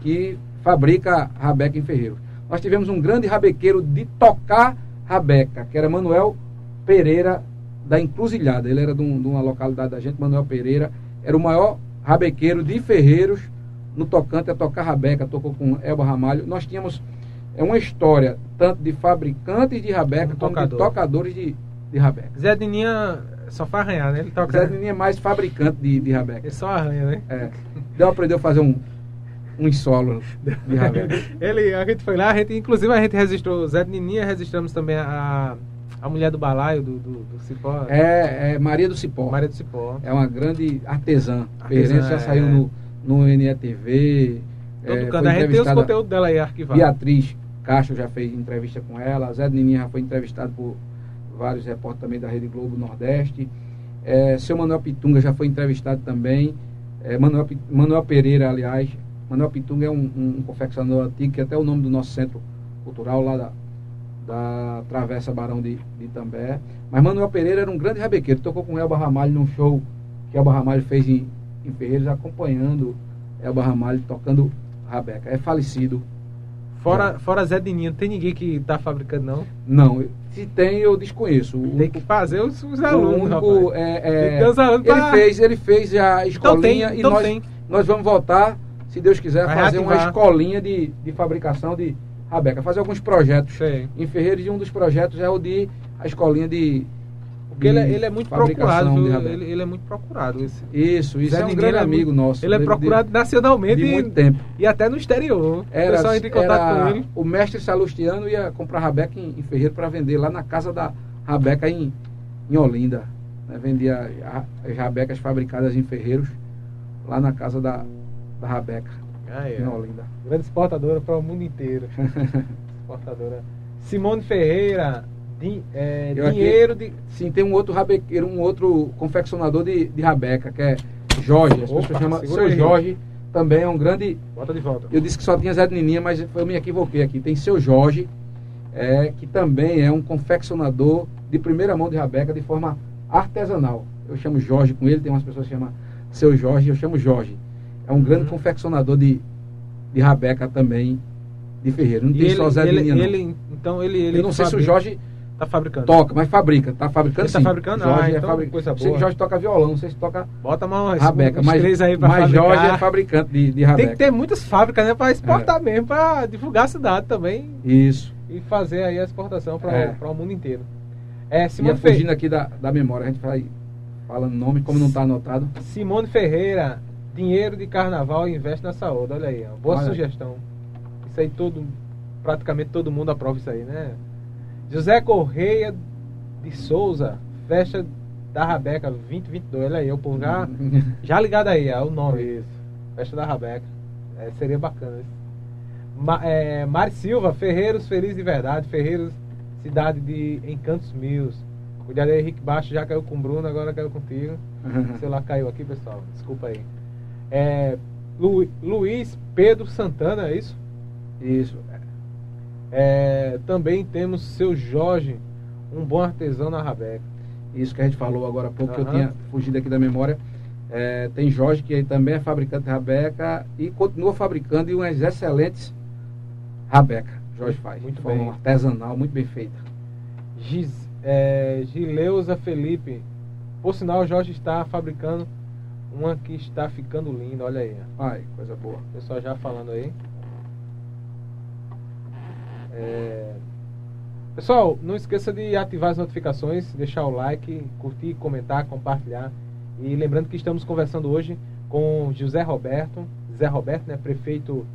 que fabrica Rabeca em Ferreiros. Nós tivemos um grande rabequeiro de tocar Rabeca, que era Manuel Pereira da Encruzilhada. Ele era de, um, de uma localidade da gente, Manuel Pereira. Era o maior rabequeiro de Ferreiros no tocante a tocar rabeca, tocou com Elba Ramalho. Nós tínhamos é uma história tanto de fabricantes de rabeca um como tocador. de tocadores de, de rabeca. Zé Dininha só faz arranhar, né? Ele toca... Zé Dininha é mais fabricante de, de rabeca. Ele só arranha, né? É. Deu aprendeu a fazer um, um solo de rabeca. Ele, a gente foi lá, a gente, inclusive a gente registrou Zé Nininha, registramos também a, a mulher do balaio, do, do, do Cipó. É, é, Maria do Cipó. Maria do Cipó. É uma grande artesã. artesã já é... saiu no, no NETV. Todo é, canto. A gente tem os conteúdos dela aí arquivados. Beatriz Castro já fez entrevista com ela. Zé Nininha já foi entrevistado por vários repórteres também da Rede Globo Nordeste. É, seu Manuel Pitunga já foi entrevistado também. É, Manuel, Manuel Pereira, aliás. Manuel Pitunga é um, um confeccionador antigo, que é até o nome do nosso centro cultural lá da, da Travessa Barão de, de Itambé. Mas Manuel Pereira era um grande rabequeiro, tocou com Elba Ramalho num show que Elba Ramalho fez em, em Ferreiros, acompanhando Elba Ramalho tocando rabeca. É falecido. Fora, fora Zé Dininho, tem ninguém que está fabricando, não? Não, se tem, eu desconheço. O tem que fazer os, os alunos. O único, é, é, alunos ele, fez, ele fez a escolinha então tem, então e nós, tem. nós vamos voltar, se Deus quiser, Vai fazer reativar. uma escolinha de, de fabricação de Rabeca, fazer alguns projetos em Ferreiros e um dos projetos é o de a escolinha de. Porque ele, é, ele, é muito procurado, ele, ele, é muito procurado. Esse. Isso, isso Zé é um grande é amigo muito, nosso. Ele é procurado de, nacionalmente de muito tempo. E até no exterior. Era, o pessoal entra em contato com ele. O mestre Salustiano ia comprar Rabeca em, em Ferreiro para vender lá na casa da Rabeca em, em Olinda. Né? Vendia as Rabecas fabricadas em Ferreiros lá na casa da, da Rabeca. Ah, é. Não, linda. Grande exportadora para o mundo inteiro. exportadora. Simone Ferreira, di, é, dinheiro aqui, de. Sim, tem um outro rabequeiro, um outro confeccionador de, de rabeca, que é Jorge. As Opa, pessoas chamam seu aí. Jorge. Também é um grande. Bota de volta. Eu disse que só tinha Zé de Nininha, mas eu me equivoquei aqui. Tem seu Jorge, é, que também é um confeccionador de primeira mão de rabeca de forma artesanal. Eu chamo Jorge com ele, tem umas pessoas que chamam seu Jorge, eu chamo Jorge é um grande uhum. confeccionador de, de rabeca também de Ferreira. Não e tem ele, só Zé ele, Linha, não. Ele, então ele, ele Eu não sei se o Jorge está fabricando. Toca, mas fabrica. Está fabricando ele tá sim. fabricando, Jorge ah, é então, coisa boa. Sei que Jorge toca violão, não sei se toca Bota mais rabeca, mas, três aí pra mas Jorge é fabricante de, de rabeca. Tem que ter muitas fábricas, né, para exportar é. mesmo, para divulgar a cidade também. Isso. E fazer aí a exportação para é. o mundo inteiro. É, Simone e fugindo aqui da, da memória, a gente vai falando nome, como não está anotado. Simone Ferreira, Dinheiro de carnaval investe na saúde. Olha aí, ó. boa Olha. sugestão. Isso aí todo, praticamente todo mundo aprova isso aí, né? José Correia de Souza, festa da Rabeca 2022. Olha aí, o povo já, já ligado aí, é o nome. Isso. Festa da Rabeca. É, seria bacana isso. Ma, é, Mari Silva, Ferreiros Feliz de Verdade, Ferreiros, cidade de Encantos Mills. Cuidado aí, Henrique Baixo já caiu com o Bruno, agora caiu contigo. Uhum. Sei lá, caiu aqui, pessoal. Desculpa aí. É, Lu, Luiz Pedro Santana, é isso? Isso. É, também temos seu Jorge, um bom artesão na Rabeca. Isso que a gente falou agora há pouco, uhum. que eu tinha fugido aqui da memória. É, tem Jorge, que também é fabricante de Rabeca e continua fabricando e umas excelentes Rabeca. Jorge faz. Muito bem. artesanal, muito bem feita. Gis, é, Gileuza Felipe. Por sinal, o Jorge está fabricando uma que está ficando linda, olha aí. Ai, coisa boa. O pessoal já falando aí. É... Pessoal, não esqueça de ativar as notificações, deixar o like, curtir, comentar, compartilhar. E lembrando que estamos conversando hoje com José Roberto, Zé Roberto, né, prefeito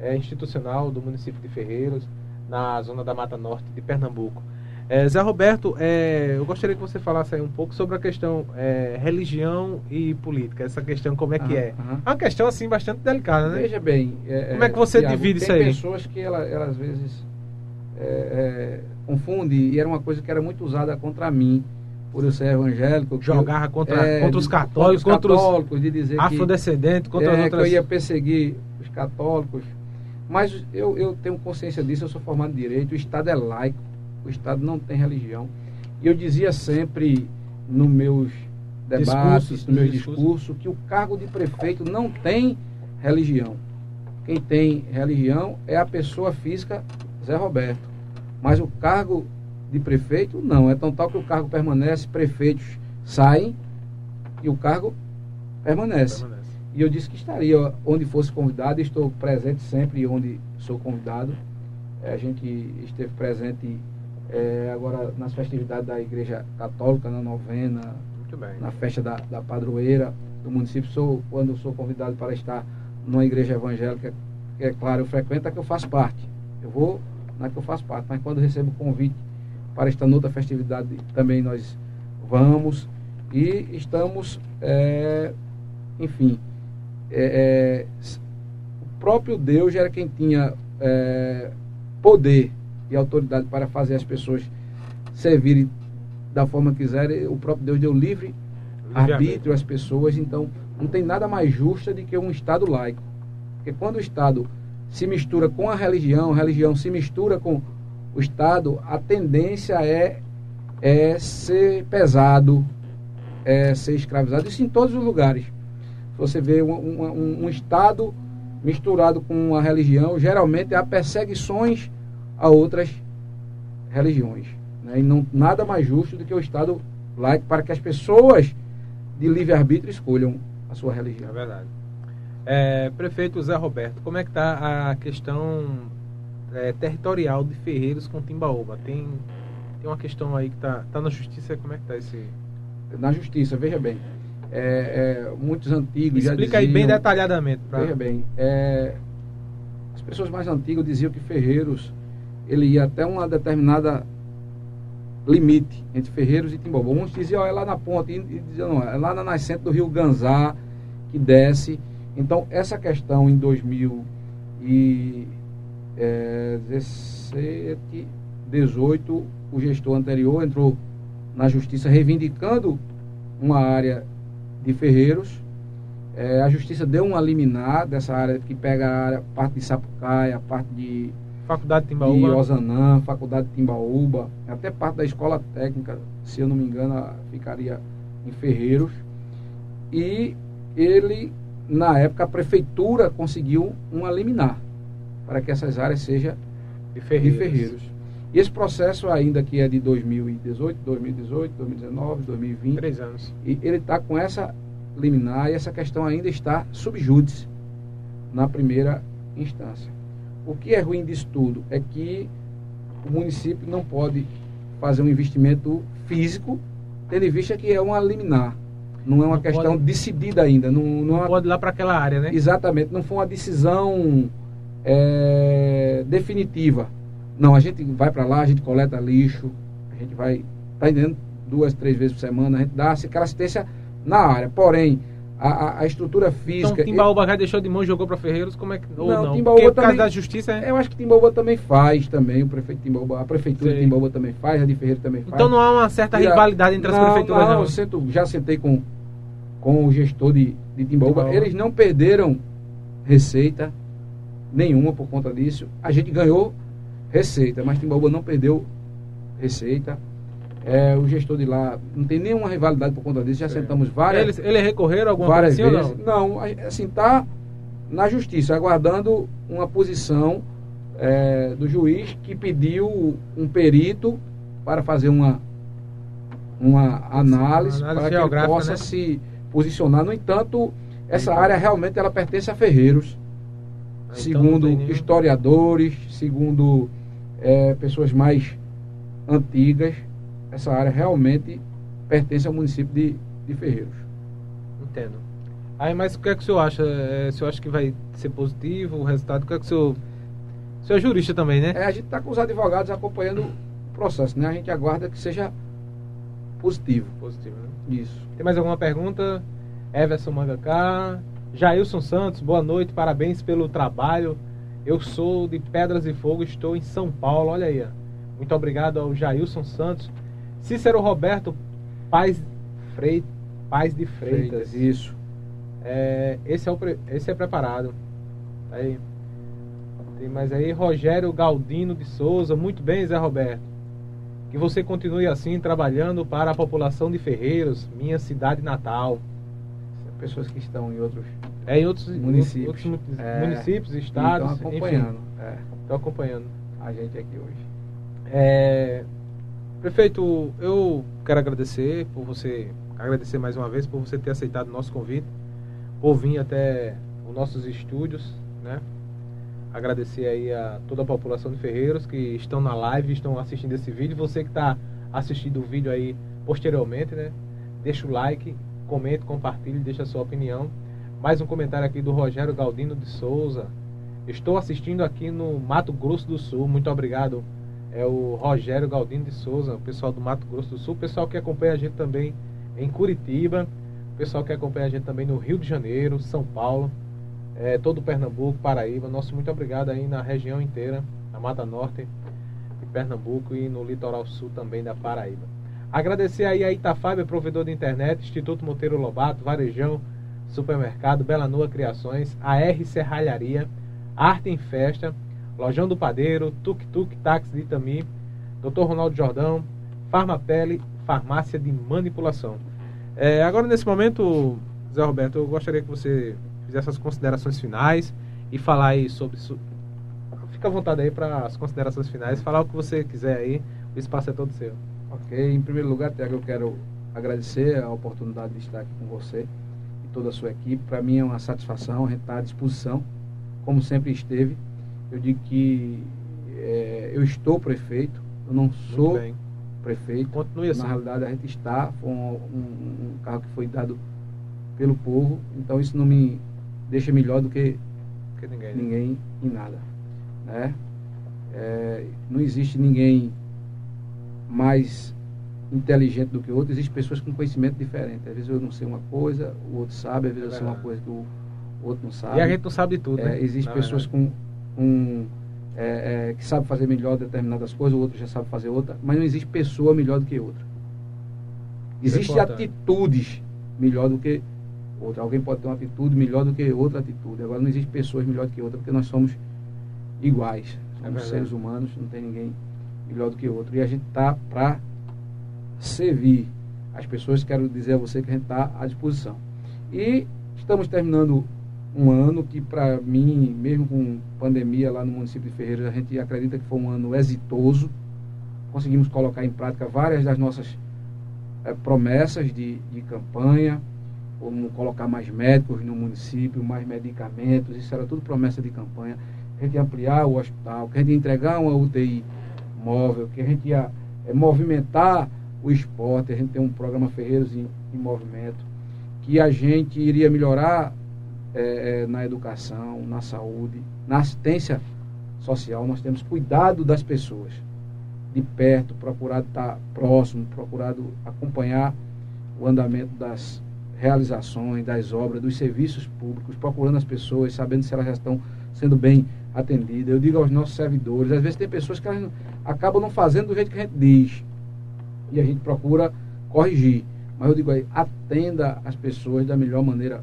é, institucional do município de Ferreiros, na zona da Mata Norte de Pernambuco. É, Zé Roberto, é, eu gostaria que você falasse aí um pouco sobre a questão é, religião e política. Essa questão, como é que é? É uma questão, assim, bastante delicada, né? Veja bem... É, como é que você Thiago, divide isso aí? Tem pessoas que, ela, ela às vezes, é, confunde, e era uma coisa que era muito usada contra mim, por eu ser evangélico. Jogava contra, é, contra os católicos, contra os católicos, de dizer afrodescendentes, contra é, outras... que eu ia perseguir os católicos. Mas eu, eu tenho consciência disso, eu sou formado em Direito, o Estado é laico, o Estado não tem religião. E eu dizia sempre nos meus debates, discursos, no meu discurso, discurso, que o cargo de prefeito não tem religião. Quem tem religião é a pessoa física Zé Roberto. Mas o cargo de prefeito, não. É tão tal que o cargo permanece, prefeitos saem e o cargo permanece. permanece. E eu disse que estaria onde fosse convidado, estou presente sempre onde sou convidado. É, a gente esteve presente é, agora nas festividades da Igreja Católica, na novena, na festa da, da padroeira do município. Sou, quando sou convidado para estar numa igreja evangélica, que é claro, eu frequento, é que eu faço parte. Eu vou na que eu faço parte, mas quando recebo convite para esta outra festividade também nós vamos e estamos, é, enfim, é, é, o próprio Deus era quem tinha é, poder e autoridade para fazer as pessoas servirem da forma que quiserem. O próprio Deus deu livre arbítrio às pessoas, então não tem nada mais justo do que um Estado laico. Porque quando o Estado se mistura com a religião, a religião se mistura com o Estado, a tendência é, é ser pesado, é ser escravizado. Isso em todos os lugares. Você vê um, um, um Estado misturado com a religião, geralmente há perseguições a outras religiões. Né? E não, nada mais justo do que o Estado laico para que as pessoas de livre-arbítrio escolham a sua religião. É verdade. É, prefeito Zé Roberto, como é que está a questão é, territorial de Ferreiros com Timbaúba? Tem, tem uma questão aí que está tá na justiça, como é que está esse... Na justiça, veja bem. É, é muitos antigos Explica diziam, aí bem detalhadamente. Pra... Veja bem, é, as pessoas mais antigas diziam que Ferreiros ele ia até uma determinada limite entre Ferreiros e Timbaúba. Uns diziam, oh, é lá na ponta, e diziam, não, é lá na nascente do rio Ganzá, que desce então, essa questão em 2017, 18, o gestor anterior entrou na justiça reivindicando uma área de ferreiros. É, a justiça deu uma liminar dessa área que pega a área, parte de Sapucaia, parte de Faculdade de Timbaúba, de Ozanã, Faculdade de Timbaúba, até parte da escola técnica, se eu não me engano, ficaria em Ferreiros. E ele na época, a prefeitura conseguiu uma liminar para que essas áreas sejam de ferreiros. de ferreiros. E esse processo ainda que é de 2018, 2018, 2019, 2020. Três anos. E ele está com essa liminar e essa questão ainda está subjúdice na primeira instância. O que é ruim disso tudo é que o município não pode fazer um investimento físico, tendo em vista que é uma liminar. Não é uma não questão pode, decidida ainda. Não, não, não é pode ir lá para aquela área, né? Exatamente. Não foi uma decisão é, definitiva. Não, a gente vai para lá, a gente coleta lixo, a gente vai, tá entendendo? Duas, três vezes por semana, a gente dá aquela assistência na área. Porém, a, a, a, estrutura física. Então, Timbaúba já deixou de mão e jogou para Ferreiros? Como é que. Ou não, não? Timbaúba Porque, também, por causa da justiça é... Eu acho que Timbaúba também faz também, o prefeito Timbaúba, a prefeitura Sim. de Timbaúba também faz, a de Ferreiros também faz. Então não há uma certa rivalidade entre não, as prefeituras, não? Não, eu sento, já sentei com com o gestor de, de Timbaúba, Timbaúba, eles não perderam receita nenhuma por conta disso. A gente ganhou receita, mas Timbaúba não perdeu receita. É, o gestor de lá não tem nenhuma rivalidade por conta disso. Já sentamos várias. Eles, eles recorreram alguma várias vezes? Não? não, assim, está na justiça, aguardando uma posição é, do juiz que pediu um perito para fazer uma, uma análise, uma análise para que possa né? se posicionar. No entanto, essa então, área realmente ela pertence a ferreiros, então segundo historiadores, segundo é, pessoas mais antigas. Essa área realmente pertence ao município de, de Ferreiros. Entendo. Aí, mas o que é que o senhor acha? É, o senhor acha que vai ser positivo o resultado? O que é que o senhor... O senhor é jurista também, né? É, a gente está com os advogados acompanhando o processo, né? A gente aguarda que seja positivo. Positivo, né? Isso. Tem mais alguma pergunta? Everson Mangacá. Jailson Santos, boa noite, parabéns pelo trabalho. Eu sou de Pedras e Fogo, estou em São Paulo, olha aí. Muito obrigado ao Jailson Santos. Cícero Roberto, Paz, Frei, Paz de Freitas. Freitas, isso. É, esse, é o, esse é preparado. Tá Aí. Tem mais aí, Rogério Galdino de Souza. Muito bem, Zé Roberto. Que você continue assim, trabalhando para a população de Ferreiros, minha cidade natal. Pessoas que estão em outros É, em outros Municípios. outros mu- É, municípios, estados, estão acompanhando enfim, é, estão acompanhando. a gente aqui hoje. É, prefeito, eu quero agradecer por você, agradecer mais uma vez por você ter aceitado o nosso convite, por vir até os nossos estúdios, né? Agradecer aí a toda a população de Ferreiros que estão na live, estão assistindo esse vídeo. Você que está assistindo o vídeo aí posteriormente, né? Deixa o like, comente, compartilhe, deixa a sua opinião. Mais um comentário aqui do Rogério Galdino de Souza. Estou assistindo aqui no Mato Grosso do Sul. Muito obrigado. É o Rogério Galdino de Souza, o pessoal do Mato Grosso do Sul. O pessoal que acompanha a gente também em Curitiba. O pessoal que acompanha a gente também no Rio de Janeiro, São Paulo, é, todo Pernambuco, Paraíba. Nosso muito obrigado aí na região inteira, na Mata Norte de Pernambuco e no litoral sul também da Paraíba. Agradecer aí a Itafaiba, provedor de internet, Instituto Monteiro Lobato, Varejão, Supermercado, Bela Nua Criações, AR Serralharia, Arte em Festa, Lojão do Padeiro, Tuk Tuk Táxi de Itami, Dr. Ronaldo Jordão, Farmapele, Farmácia de Manipulação. É, agora, nesse momento, Zé Roberto, eu gostaria que você fizesse as considerações finais e falar aí sobre. su- Fica à vontade aí para as considerações finais, falar o que você quiser aí, o espaço é todo seu. Ok, em primeiro lugar, Tiago, eu quero agradecer a oportunidade de estar aqui com você e toda a sua equipe. Para mim é uma satisfação, a gente está à disposição, como sempre esteve. Eu digo que eh, eu estou prefeito, eu não sou prefeito. Continue assim. Na realidade, a gente está, foi um, um- um carro que foi dado pelo povo, então isso não me deixa melhor do que Que ninguém. né? ninguém em nada. Né? É, não existe ninguém mais inteligente do que o outro, existem pessoas com conhecimento diferente. Às vezes eu não sei uma coisa, o outro sabe, às vezes É eu sei uma coisa que o outro não sabe. E a gente não sabe de tudo, É, né? Existem pessoas com, com, é, é, que sabem fazer melhor determinadas coisas, o outro já sabe fazer outra, mas não existe pessoa melhor do que outra. Existem atitudes melhor do que outra. Alguém pode ter uma atitude melhor do que outra atitude. Agora não existe pessoas melhor do que outra, porque nós somos iguais. É Somos verdade. seres humanos, não tem ninguém melhor do que outro. E a gente está para servir as pessoas, quero dizer a você que a gente está à disposição. E estamos terminando um ano que, para mim, mesmo com pandemia lá no município de Ferreira, a gente acredita que foi um ano exitoso. Conseguimos colocar em prática várias das nossas eh, promessas de, de campanha, como colocar mais médicos no município, mais medicamentos, isso era tudo promessa de campanha. Que a gente ia ampliar o hospital, que a gente ia entregar uma UTI móvel, que a gente ia eh, movimentar o esporte, a gente tem um programa Ferreiros em, em movimento, que a gente iria melhorar eh, na educação, na saúde, na assistência social, nós temos cuidado das pessoas de perto, procurado estar próximo, procurado acompanhar o andamento das realizações, das obras, dos serviços públicos, procurando as pessoas, sabendo se elas já estão sendo bem atendidas. Eu digo aos nossos servidores, às vezes tem pessoas que elas acabam não fazendo do jeito que a gente diz. E a gente procura corrigir. Mas eu digo aí, atenda as pessoas da melhor maneira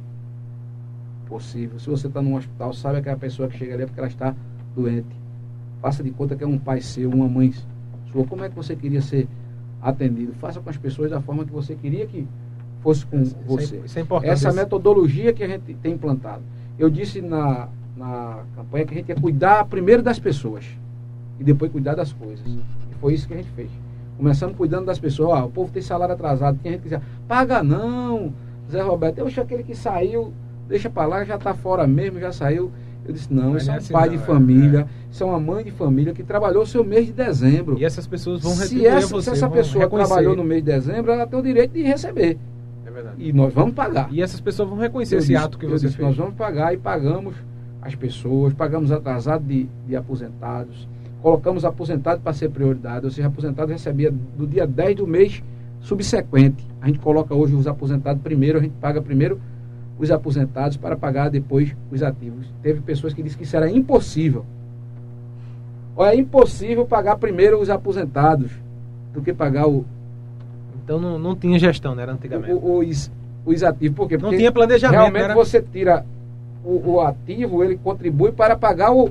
possível. Se você está num hospital, sabe aquela pessoa que chega ali é porque ela está doente. Faça de conta que é um pai seu, uma mãe sua. Como é que você queria ser atendido? Faça com as pessoas da forma que você queria que fosse com Isso é- você. Isso é importante. Essa metodologia que a gente tem implantado. Eu disse na, na campanha que a gente ia cuidar primeiro das pessoas e depois cuidar das coisas. E foi isso que a gente fez. Começamos cuidando das pessoas. O povo tem salário atrasado. Tinha gente que dizia, paga não, Zé Roberto. Eu acho aquele que saiu, deixa pra lá, já tá fora mesmo, já saiu. Eu disse, não, Mas isso é um é assim pai não, de é- família, isso é uma mãe de família que trabalhou o seu mês de dezembro. E essas pessoas vão se retribuir a essa, você, se essa pessoa reconhecer. trabalhou no mês de dezembro, ela tem o direito de receber. Verdade. E nós vamos pagar. E essas pessoas vão reconhecer Eu esse disse- ato que você disse, fez. Nós vamos pagar e pagamos as pessoas, pagamos atrasado de, de aposentados, colocamos aposentado para ser prioridade, ou seja, aposentado recebia do dia 10 do mês subsequente. A gente coloca hoje os aposentados primeiro, a gente paga primeiro os aposentados para pagar depois os ativos. Teve pessoas que disseram que isso era impossível. Olha, é impossível pagar primeiro os aposentados do que pagar o, Então não, não tinha gestão, né? Era antigamente. O, os, os ativos, por quê? Porque não tinha planejamento. Realmente era... você tira o, o, ativo, ele contribui para pagar o,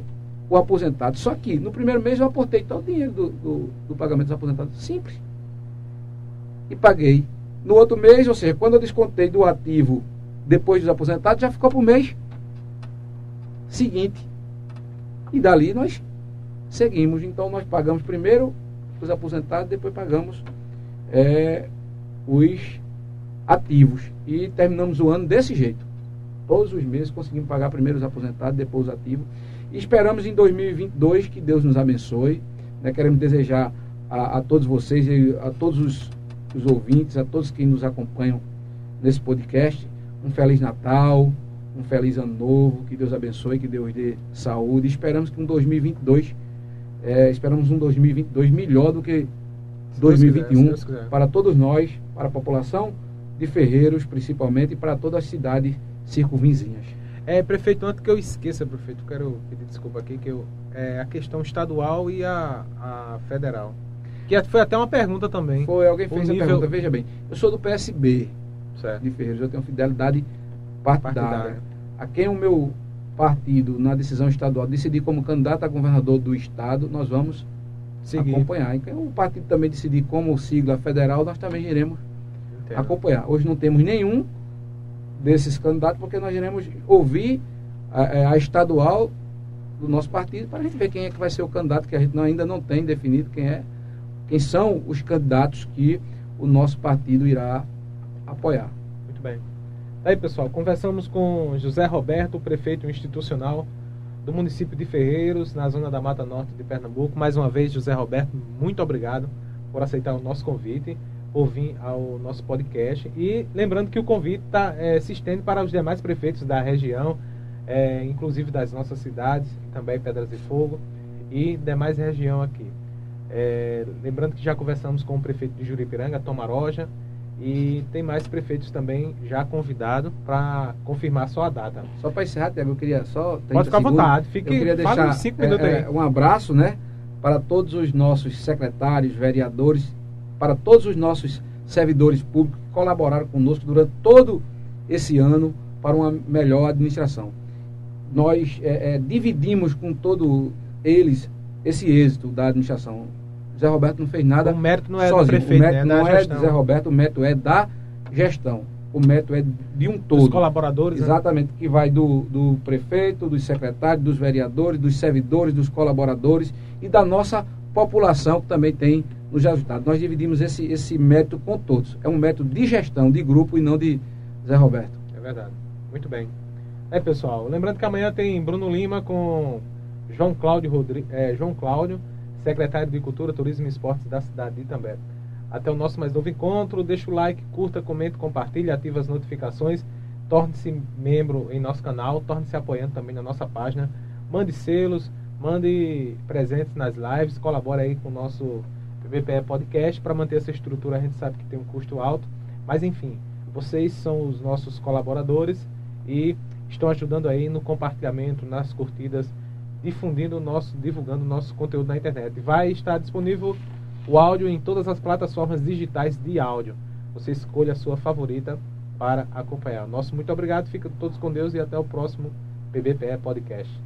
o aposentado. Só que no primeiro mês eu aportei todo o dinheiro do, do, do pagamento dos aposentados. Simples. E paguei. No outro mês, ou seja, quando eu descontei do ativo depois dos aposentados, já ficou para o mês seguinte. E dali nós seguimos. Então nós pagamos primeiro os aposentados, depois pagamos é, os ativos. E terminamos o ano desse jeito. Todos os meses conseguimos pagar primeiro os aposentados, depois os ativos. E esperamos em 2022 que Deus nos abençoe. Né? Queremos desejar a, a todos vocês, a todos os, os ouvintes, a todos que nos acompanham nesse podcast, um Feliz Natal, um feliz ano novo, que Deus abençoe, que Deus dê saúde. Esperamos que um 2022, é, esperamos um 2022 melhor do que 2021 quiser, quiser. para todos nós, para a população de Ferreiros, principalmente, e para todas as cidades circunvizinhas. É, prefeito, antes que eu esqueça, prefeito, quero pedir desculpa aqui, que eu, é, a questão estadual e a, a federal. Que foi até uma pergunta também. Foi, alguém fez nível... a pergunta, veja bem. Eu sou do PSB certo. de Ferreiros, eu tenho fidelidade partidária. partidária. A quem o meu partido, na decisão estadual, decidir como candidato a governador do estado, nós vamos Seguir. acompanhar. E quem o partido também decidir como sigla federal, nós também iremos Entendo. acompanhar. Hoje não temos nenhum desses candidatos, porque nós iremos ouvir a, é, a estadual do nosso partido para a gente ver quem é que vai ser o candidato, que a gente não, ainda não tem definido quem é, quem são os candidatos que o nosso partido irá apoiar. Muito bem. Aí, pessoal, conversamos com José Roberto, prefeito institucional do município de Ferreiros, na zona da Mata Norte de Pernambuco. Mais uma vez, José Roberto, muito obrigado por aceitar o nosso convite, por vir ao nosso podcast. E lembrando que o convite tá, é, se estende para os demais prefeitos da região, é, inclusive das nossas cidades, também Pedras de Fogo e demais região aqui. É, lembrando que já conversamos com o prefeito de Juripiranga, Tomaroja, e tem mais prefeitos também já convidados para confirmar só a data. Só para encerrar, Tiago, eu queria só. Pode ficar à vontade, fique eu queria deixar cinco minutos é, é, um abraço, né? Para todos os nossos secretários, vereadores, para todos os nossos servidores públicos que colaboraram conosco durante todo esse ano para uma melhor administração. Nós é, é, dividimos com todos eles esse êxito da administração Zé Roberto não fez nada. O mérito não é sozinho. do prefeito, o mérito né? não é de Zé Roberto, o mérito é da gestão. O mérito é de um todo. Dos colaboradores. Né? Exatamente, né? que vai do, do prefeito, dos secretários, dos vereadores, dos servidores, dos colaboradores e da nossa população que também tem nos resultados. Nós dividimos esse, esse mérito com todos. É um método de gestão, de grupo e não de Zé Roberto. É verdade. Muito bem. É, pessoal, lembrando que amanhã tem Bruno Lima com João Cláudio, Rodri... É, João Cláudio secretário de Cultura, Turismo e Esportes da cidade de Itambé. Até o nosso mais novo encontro. Deixa o like, curta, comente, compartilhe, ative as notificações. Torne-se membro em nosso canal, torne-se apoiando também na nossa página. Mande selos, mande presentes nas lives, colabore aí com o nosso PBPE Podcast para manter essa estrutura. A gente sabe que tem um custo alto, mas enfim, vocês são os nossos colaboradores e estão ajudando aí no compartilhamento, nas curtidas difundindo o nosso, divulgando o nosso conteúdo na internet. Vai estar disponível o áudio em todas as plataformas digitais de áudio. Você escolha a sua favorita para acompanhar. Nosso muito obrigado, fica todos com Deus e até o próximo PBPE Podcast.